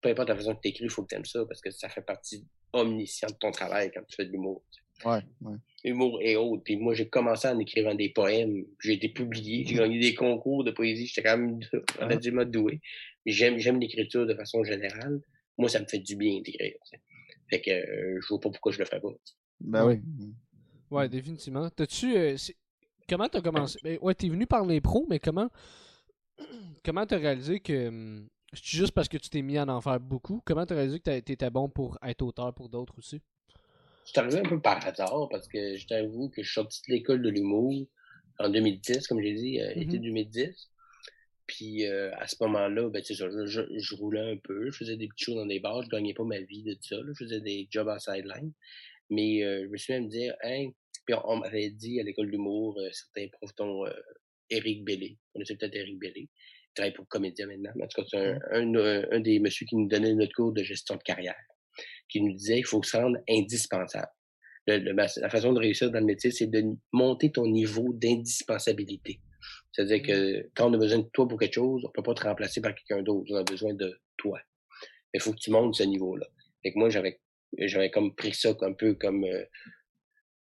Peu importe la façon que tu écris, il faut que tu aimes ça parce que ça fait partie omniscient de ton travail quand tu fais de l'humour. Ouais, ouais. L'humour et autres. Puis moi, j'ai commencé en écrivant des poèmes. J'ai été publié. J'ai gagné des concours de poésie. J'étais quand même *laughs* relativement doué. J'aime, j'aime l'écriture de façon générale. Moi, ça me fait du bien d'écrire. Fait que euh, je vois pas pourquoi je le ferais pas. Ben oui. Ouais, définitivement. T'as-tu. Euh, comment t'as commencé? Ben, ouais, t'es venu par les pros, mais comment *clears throat* comment t'as réalisé que. Hum, c'est juste parce que tu t'es mis à en faire beaucoup. Comment t'as réalisé que t'étais bon pour être auteur pour d'autres aussi? C'est arrivé un peu par hasard parce que je t'avoue que je suis sorti de l'école de l'humour en 2010, comme j'ai dit, euh, été 2010. Mm-hmm. Puis euh, à ce moment-là, ben, ça, je, je, roulais un peu, je faisais des petits shows dans des bars, je gagnais pas ma vie de tout ça, je faisais des jobs en sideline. Mais euh, je me suis même dit, hein, puis on, m'avait dit à l'école d'humour, certains profs, dont Eric Bellé. On sait peut-être Eric Bellé. Il travaille pour Comédia maintenant. en tout cas, c'est un, un, des messieurs qui nous donnait notre cours de gestion de carrière. Qui nous disait qu'il faut se rendre indispensable. la façon de réussir dans le métier, c'est de monter ton niveau d'indispensabilité. C'est-à-dire que quand on a besoin de toi pour quelque chose, on peut pas te remplacer par quelqu'un d'autre. On a besoin de toi. Mais il faut que tu montes ce niveau-là. Fait que moi, j'avais, j'avais comme pris ça un peu comme, euh,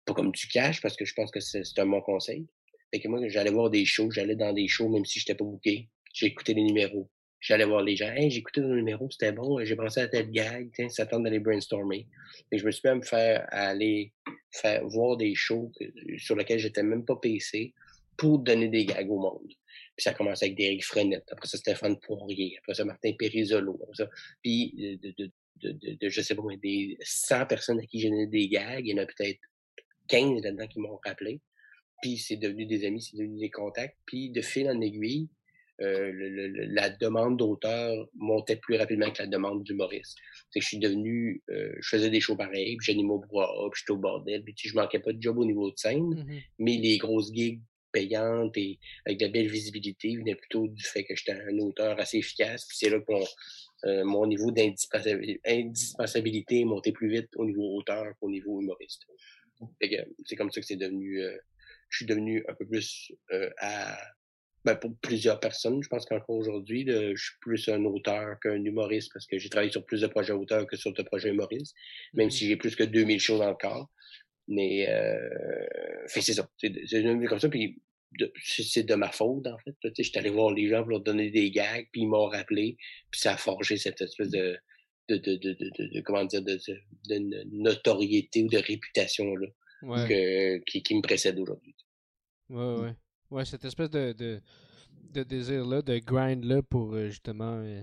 pas comme du cash, parce que je pense que c'est, un bon conseil. Fait que moi, j'allais voir des shows, j'allais dans des shows, même si j'étais pas booké. Écouté les numéros. J'allais voir les gens. Hey, j'ai écouté ton numéro, c'était bon, j'ai pensé à tel gag, tiens, ça tente d'aller brainstormer. Et je me suis même faire aller faire voir des shows sur lesquels j'étais même pas PC pour donner des gags au monde. Puis ça a commencé avec Derek Frenette, après ça Stéphane Poirier, après ça Martin ça. Puis de, de, de, de, je sais pas, des 100 personnes à qui j'ai donné des gags, il y en a peut-être 15 là-dedans qui m'ont rappelé. Puis c'est devenu des amis, c'est devenu des contacts. Puis de fil en aiguille, euh, le, la demande d'auteur montait plus rapidement que la demande d'humoriste. C'est que je suis devenu, euh, je faisais des shows pareils, puis j'animais au brouhaha, puis j'étais au bordel, puis je manquais pas de job au niveau de scène, mmh mais les grosses gigs payante et avec de belle visibilité venait plutôt du fait que j'étais un auteur assez efficace. Puis c'est là que mon, euh, niveau d'indispensabilité est monté plus vite au niveau auteur qu'au niveau humoriste. C'est comme ça que c'est devenu. Je suis devenu un peu plus euh, à. Ben, pour plusieurs personnes, je pense qu'encore aujourd'hui, je suis plus un auteur qu'un humoriste parce que j'ai travaillé sur plus de projets auteurs que sur de projets humoristes, même mmh si j'ai plus que 2000 choses encore. Mais euh, c'est ça. C'est devenu comme ça. Puis c'est de ma faute, en fait. Je suis allé voir les gens pour leur donner des gags, puis ils m'ont rappelé, puis ça a forgé cette espèce de, de, de, de, de, comment dire, de, de, notoriété ou de réputation là, que, qui, qui me précède aujourd'hui. Ouais, mmh. ouais. Ouais, cette espèce de, de, de désir-là, de grind-là pour euh, justement. Euh,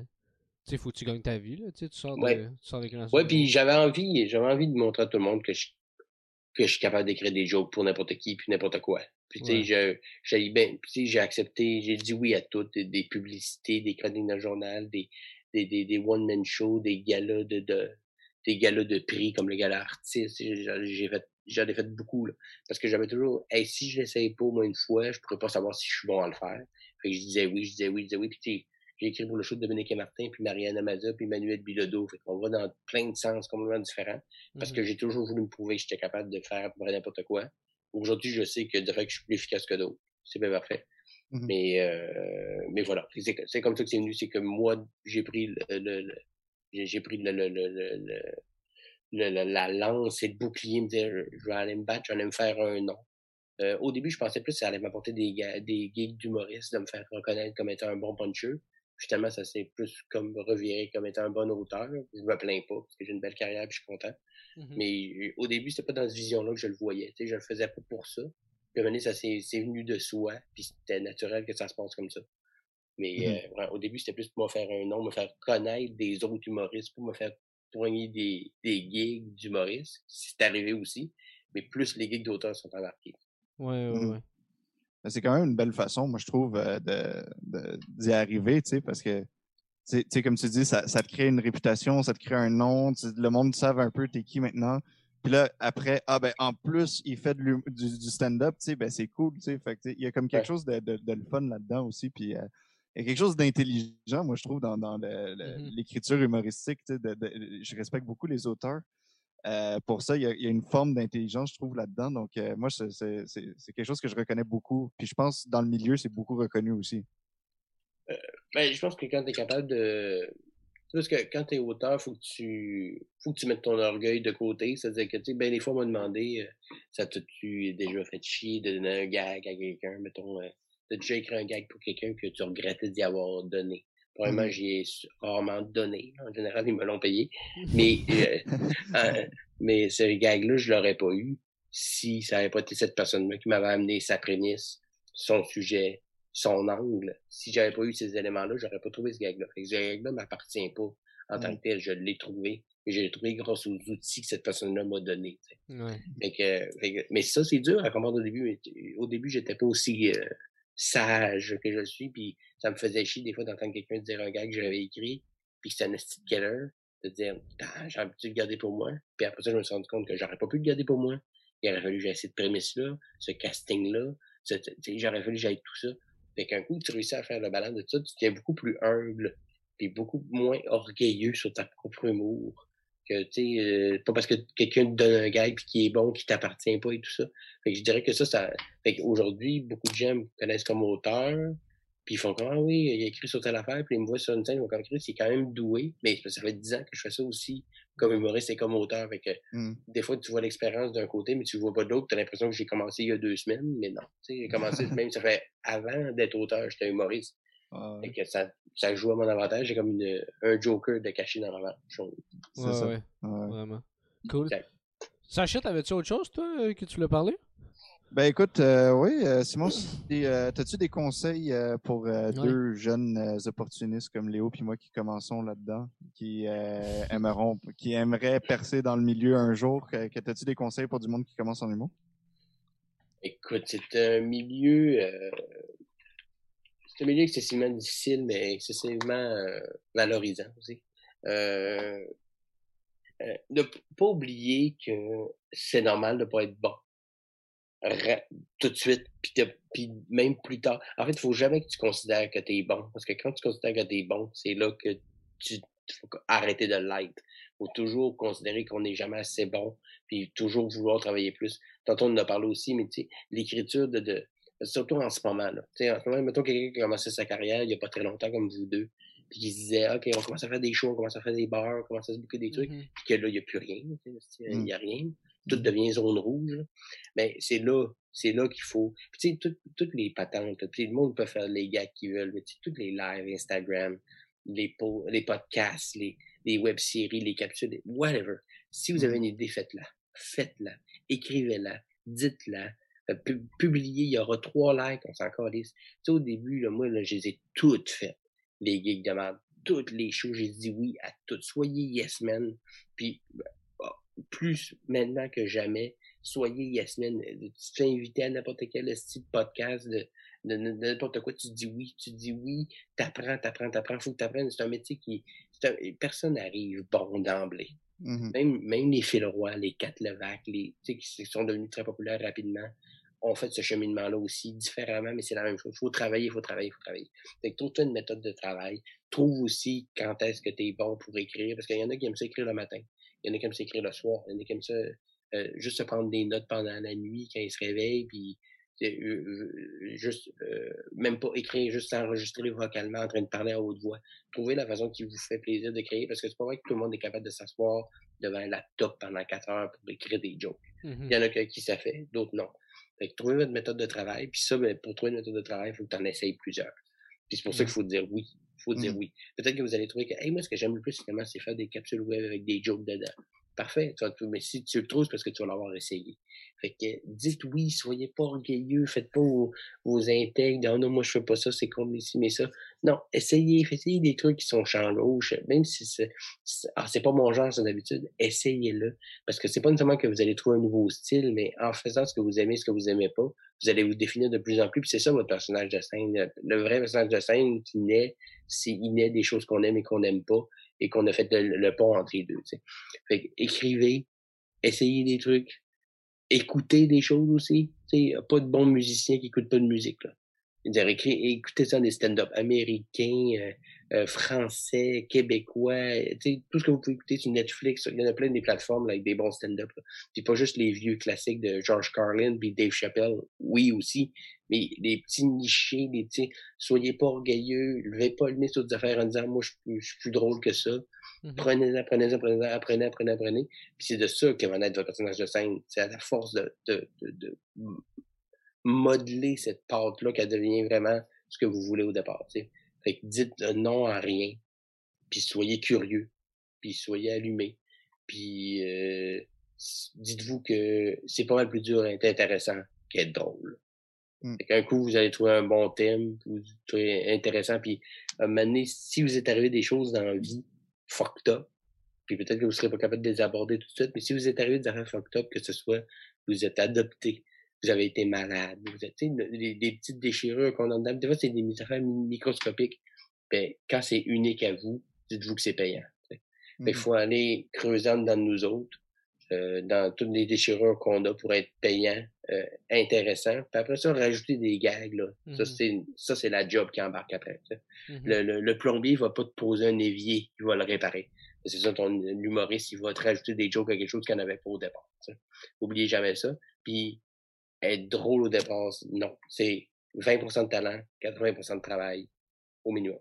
tu sais, faut que tu gagnes ta vie, là. Tu sors, de, ouais. tu sors Ouais, puis j'avais envie, j'avais envie de montrer à tout le monde que je que je suis capable d'écrire des jokes pour n'importe qui puis n'importe quoi. Puis tu sais, j'ai ben, j'ai accepté, j'ai dit oui à tout, des, publicités, des chroniques dans le journal, des des, des, des one man shows, des galas de, de des galas de prix comme le gala artiste. J'ai fait j'en ai fait beaucoup là, parce que j'avais toujours hey, si je l'essaye pas au moins une fois, je pourrais pas savoir si je suis bon à le faire. Fait que je disais oui, je disais oui, je disais oui, puis j'ai écrit pour le show de Dominique et Martin, puis Marianne Amaza, puis Manuel Bilodeau. Fait qu'on va dans plein de sens complètement différents. Parce que mmh j'ai toujours voulu me prouver que j'étais capable de faire n'importe quoi. Aujourd'hui, je sais que de fait que je suis plus efficace que d'autres. C'est bien parfait. Mmh mais, euh, mais voilà. C'est comme ça que c'est venu. C'est que moi, j'ai pris le, j'ai pris le, le, le, le, la lance et le bouclier, me dire, je vais aller me battre, je vais aller me faire un nom. Euh, au début, je pensais plus que ça allait m'apporter des, des gigs d'humoriste, de me faire reconnaître comme étant un bon puncher. Finalement, ça s'est plus comme reviré comme étant un bon auteur. Je me plains pas, parce que j'ai une belle carrière et je suis content. Mmh Mais au début, c'était pas dans cette vision-là que je le voyais. je le faisais pas pour ça. Puis à ça s'est venu de soi, puis c'était naturel que ça se passe comme ça. Mais mmh euh, au début, c'était plus pour me faire un nom, me faire connaître des autres humoristes, pour me faire poigner des, des gigs d'humoristes. C'est arrivé aussi. Mais plus les gigs d'auteurs sont embarqués. Ouais, ouais, mmh ouais c'est quand même une belle façon, moi, je trouve, euh, de, d'y arriver, tu sais, parce que, tu sais, comme tu dis, ça, ça, te crée une réputation, ça te crée un nom, le monde savent un peu t'es qui maintenant. Puis là, après, ah ben, en plus, il fait du, du stand-up, tu sais, ben, c'est cool, tu sais. Fait il y a comme quelque chose de, de, de, le fun là-dedans aussi, puis euh, il y a quelque chose d'intelligent, moi, je trouve, dans, dans mm-hmm. l'écriture humoristique, tu je respecte beaucoup les auteurs. Euh, pour ça, il y, a, une forme d'intelligence, je trouve, là-dedans. Donc, euh, moi, c'est quelque chose que je reconnais beaucoup. Puis je pense, dans le milieu, c'est beaucoup reconnu aussi. Euh, ben, je pense que quand tu es capable de... Parce que quand tu es auteur, faut que tu faut que tu mettes ton orgueil de côté. C'est-à-dire que, tu sais, ben, des fois, on m'a demandé, ça t'a-tu déjà fait chier de donner un gag à quelqu'un? Mettons, t'as déjà écrit un gag pour quelqu'un que tu regrettais d'y avoir donné. Probablement, mmh j'y ai rarement donné. En général, ils me l'ont payé. Mais, euh, *laughs* euh, mais ce gag-là, je l'aurais pas eu si ça n'avait pas été cette personne-là qui m'avait amené sa prémisse, son sujet, son angle. Si j'avais pas eu ces éléments-là, j'aurais pas trouvé ce gag-là. Ce gag-là m'appartient pas en tant mmh. que tel. Je l'ai trouvé. Mais je l'ai trouvé grâce aux outils que cette personne-là m'a donné. mais ça, c'est dur à comprendre au début. Mais au début, j'étais pas aussi euh, sage que je suis, puis ça me faisait chier des fois d'entendre quelqu'un dire un gars que j'avais écrit, puis que c'était un killer, de dire j'ai envie de le garder pour moi. Puis après ça, je me suis rendu compte que j'aurais pas pu le garder pour moi. Il aurait fallu que j'aie cette prémisse-là, ce casting-là, j'aurais fallu que j'aille tout ça. Fait qu'un coup, tu réussis à faire le balance de tout ça, tu deviens beaucoup plus humble, puis beaucoup moins orgueilleux sur ta propre humour Que, euh, pas parce que quelqu'un te donne un gag puis qui est bon, qui t'appartient pas et tout ça. Fait que je dirais que ça, ça. Fait qu'aujourd'hui, beaucoup de gens me connaissent comme auteur. Puis ils font comme, ah oui, il a écrit sur telle affaire, puis ils me voient sur une scène, ils vont comme écrire, c'est quand même doué. Mais ça fait 10 ans que je fais ça aussi, comme humoriste et comme auteur. Fait que, Hmm. des fois, tu vois l'expérience d'un côté, mais tu vois pas de l'autre. Tu as l'impression que j'ai commencé il y a deux semaines, mais non. J'ai commencé, *laughs* même ça fait avant d'être auteur, j'étais humoriste. Ah, Fait que ça, ça joue à mon avantage. J'ai comme une, un joker de caché dans la chose. c'est Ouais, ça. ouais, Ouais. vraiment. Cool. Sacha, t'avais-tu autre chose, toi, euh, que tu voulais parler? Ben écoute, euh, oui, euh, Simon, euh, t'as-tu des conseils euh, pour euh, Ouais. deux jeunes euh, opportunistes comme Léo puis moi qui commençons là-dedans, qui euh, aimeront, qui aimeraient percer dans le milieu un jour, que, que t'as-tu des conseils pour du monde qui commence en humour? Écoute, c'est un milieu. Euh, c'est un milieu excessivement difficile, mais excessivement euh, valorisant aussi. Euh, euh, ne p- pas oublier que c'est normal de pas être bon. Tout de suite, puis, même plus tard. En fait, il faut jamais que tu considères que tu es bon. Parce que quand tu considères que tu es bon, c'est là que tu faut arrêter de l'être. faut toujours considérer qu'on n'est jamais assez bon, puis toujours vouloir travailler plus. Tantôt, on en a parlé aussi, mais tu sais, l'écriture de surtout en ce moment, là. Tu sais, en ce moment, mettons quelqu'un qui a commencé sa carrière il n'y a pas très longtemps comme vous deux, puis qui se disait, OK, on commence à faire des shows, on commence à faire des bars, on commence à se bouquer des trucs, Mhm. puis que là, il n'y a plus rien, il Mm. n'y a rien. Tout devient zone rouge. Mais c'est là, c'est là qu'il faut. Puis, tu sais, tout- toutes les patentes, puis le monde peut faire les gars qu'ils veulent, mais tu sais, toutes les lives Instagram, les, po- les podcasts, les, les web-séries, les capsules, whatever. Si vous avez une idée, faites-la. Faites-la. Écrivez-la. Dites-la. Euh, pu- Publiez. Il y aura trois likes, on s'en calisse. Tu sais, au début, là, moi, là, je les ai toutes faites. Les gigs de merde. Toutes les shows, j'ai dit oui à toutes. Soyez yes men. Puis, ah, plus maintenant que jamais, soyez yes men. Euh, Tu te fais inviter à n'importe quel style de podcast de, de, de- de n'importe quoi, tu dis oui, tu dis oui, t'apprends, t'apprends, t'apprends, faut que t'apprennes. C'est un métier qui, un- personne n'arrive bon d'emblée. Mhm. Même, même les Roy, les Kat Levac, les, qui sont devenus très populaires rapidement, ont fait ce cheminement-là aussi, différemment, mais c'est la même chose. Il faut travailler, il faut travailler, il faut travailler. Fait que trouve-toi une méthode de travail. Trouve aussi quand est-ce que tu es bon pour écrire, parce qu'il y en a qui aiment ça écrire le matin. Il y en a qui aiment ça écrire le soir. Il y en a qui aiment ça euh, juste se prendre des notes pendant la nuit quand ils se réveillent, puis euh, euh, juste, euh, même pas écrire, juste s'enregistrer vocalement en train de parler à haute voix. Trouvez la façon qui vous fait plaisir de créer, parce que c'est pas vrai que tout le monde est capable de s'asseoir devant un laptop pendant quatre heures pour écrire des jokes. Mhm. Il y en a qui ça fait, d'autres non. Fait que trouvez votre méthode de travail, puis ça, ben, pour trouver une méthode de travail, il faut que tu en essayes plusieurs. Puis c'est pour ça qu'il faut dire oui. Il faut dire Mhm. oui. Peut-être que vous allez trouver que, hey, moi, ce que j'aime le plus, finalement, c'est faire des capsules web avec des jokes dedans. Parfait. Mais si tu le trouves, c'est parce que tu vas l'avoir essayé. Fait que dites oui, soyez pas orgueilleux, faites pas vos, vos intègres, oh non, moi je fais pas ça, c'est comme ici, mais ça. Non, essayez, essayez des trucs qui sont champ gauche, même si c'est, ah, c'est pas mon genre, c'est d'habitude, essayez-le. Parce que c'est pas nécessairement que vous allez trouver un nouveau style, mais en faisant ce que vous aimez, ce que vous aimez pas, vous allez vous définir de plus en plus, puis c'est ça votre personnage de scène. Le, le vrai personnage de scène qui naît, c'est il naît des choses qu'on aime et qu'on n'aime pas, et qu'on a fait le, pont entre les deux. Fait écrivez, essayez des trucs, écoutez des choses aussi. Tu sais, pas de bons musiciens qui écoutent pas de musique. Là. Écoutez ça des stand-up américains, euh, euh, français, québécois, euh, tout ce que vous pouvez écouter sur Netflix. Il y en a plein des plateformes là, avec des bons stand-up. Puis pas juste les vieux classiques de George Carlin puis Dave Chappelle, oui aussi, mais les petits nichés, les petits, soyez pas orgueilleux, levez pas le nez sur des affaires en disant moi je suis plus- je suis plus drôle que ça. Mhm. Prenez-en, prenez-en, prenez-en, apprenez, apprenez, apprenez. Puis c'est de ça que va naître votre personnage de scène. C'est à la force de, de, de, de modeler cette pâte-là qu'elle devient vraiment ce que vous voulez au départ. Fait que dites non à rien. Puis soyez curieux. Puis soyez allumés. Puis euh, dites-vous que c'est pas mal plus dur d'être intéressant qu'être drôle. Mm. Fait qu'un coup, vous allez trouver un bon thème, vous trouvez intéressant, puis à un moment donné, si vous êtes arrivé des choses dans la vie fucked up, puis peut-être que vous serez pas capable de les aborder tout de suite, mais si vous êtes arrivé des affaires fucked up, que ce soit vous êtes adopté, vous avez été malade, vous êtes, des, des petites déchirures qu'on a dedans, des fois c'est des affaires microscopiques, ben, quand c'est unique à vous, dites-vous que c'est payant. qu'il Mhm. faut aller dedans de nous autres, euh, dans toutes les déchirures qu'on a pour être payant, euh, intéressant. Puis après ça, rajouter des gags, là. Ça, Mhm. c'est, ça, c'est la job qui embarque après. Mhm. Le, le, le plombier va pas te poser un évier, il va le réparer. C'est ça, ton humoriste, il va te rajouter des jokes à quelque chose qu'il n'y en avait pas au départ. Oubliez jamais ça. Puis, être drôle au départ, non. C'est 20% de talent, 80% de travail au minimum.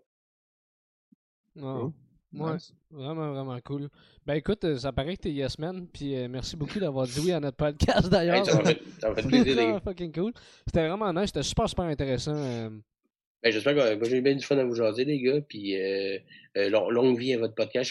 Ouais, vraiment, vraiment cool. Ben écoute, euh, ça paraît que t'es Yes Man, puis euh, merci beaucoup d'avoir dit oui à notre podcast *laughs* d'ailleurs. ça m'a fait, plaisir. fucking cool. C'était vraiment nice, c'était super, super intéressant. Euh. Ben, j'espère que j'ai bien du fun à vous jaser, les gars, puis longue vie à votre podcast.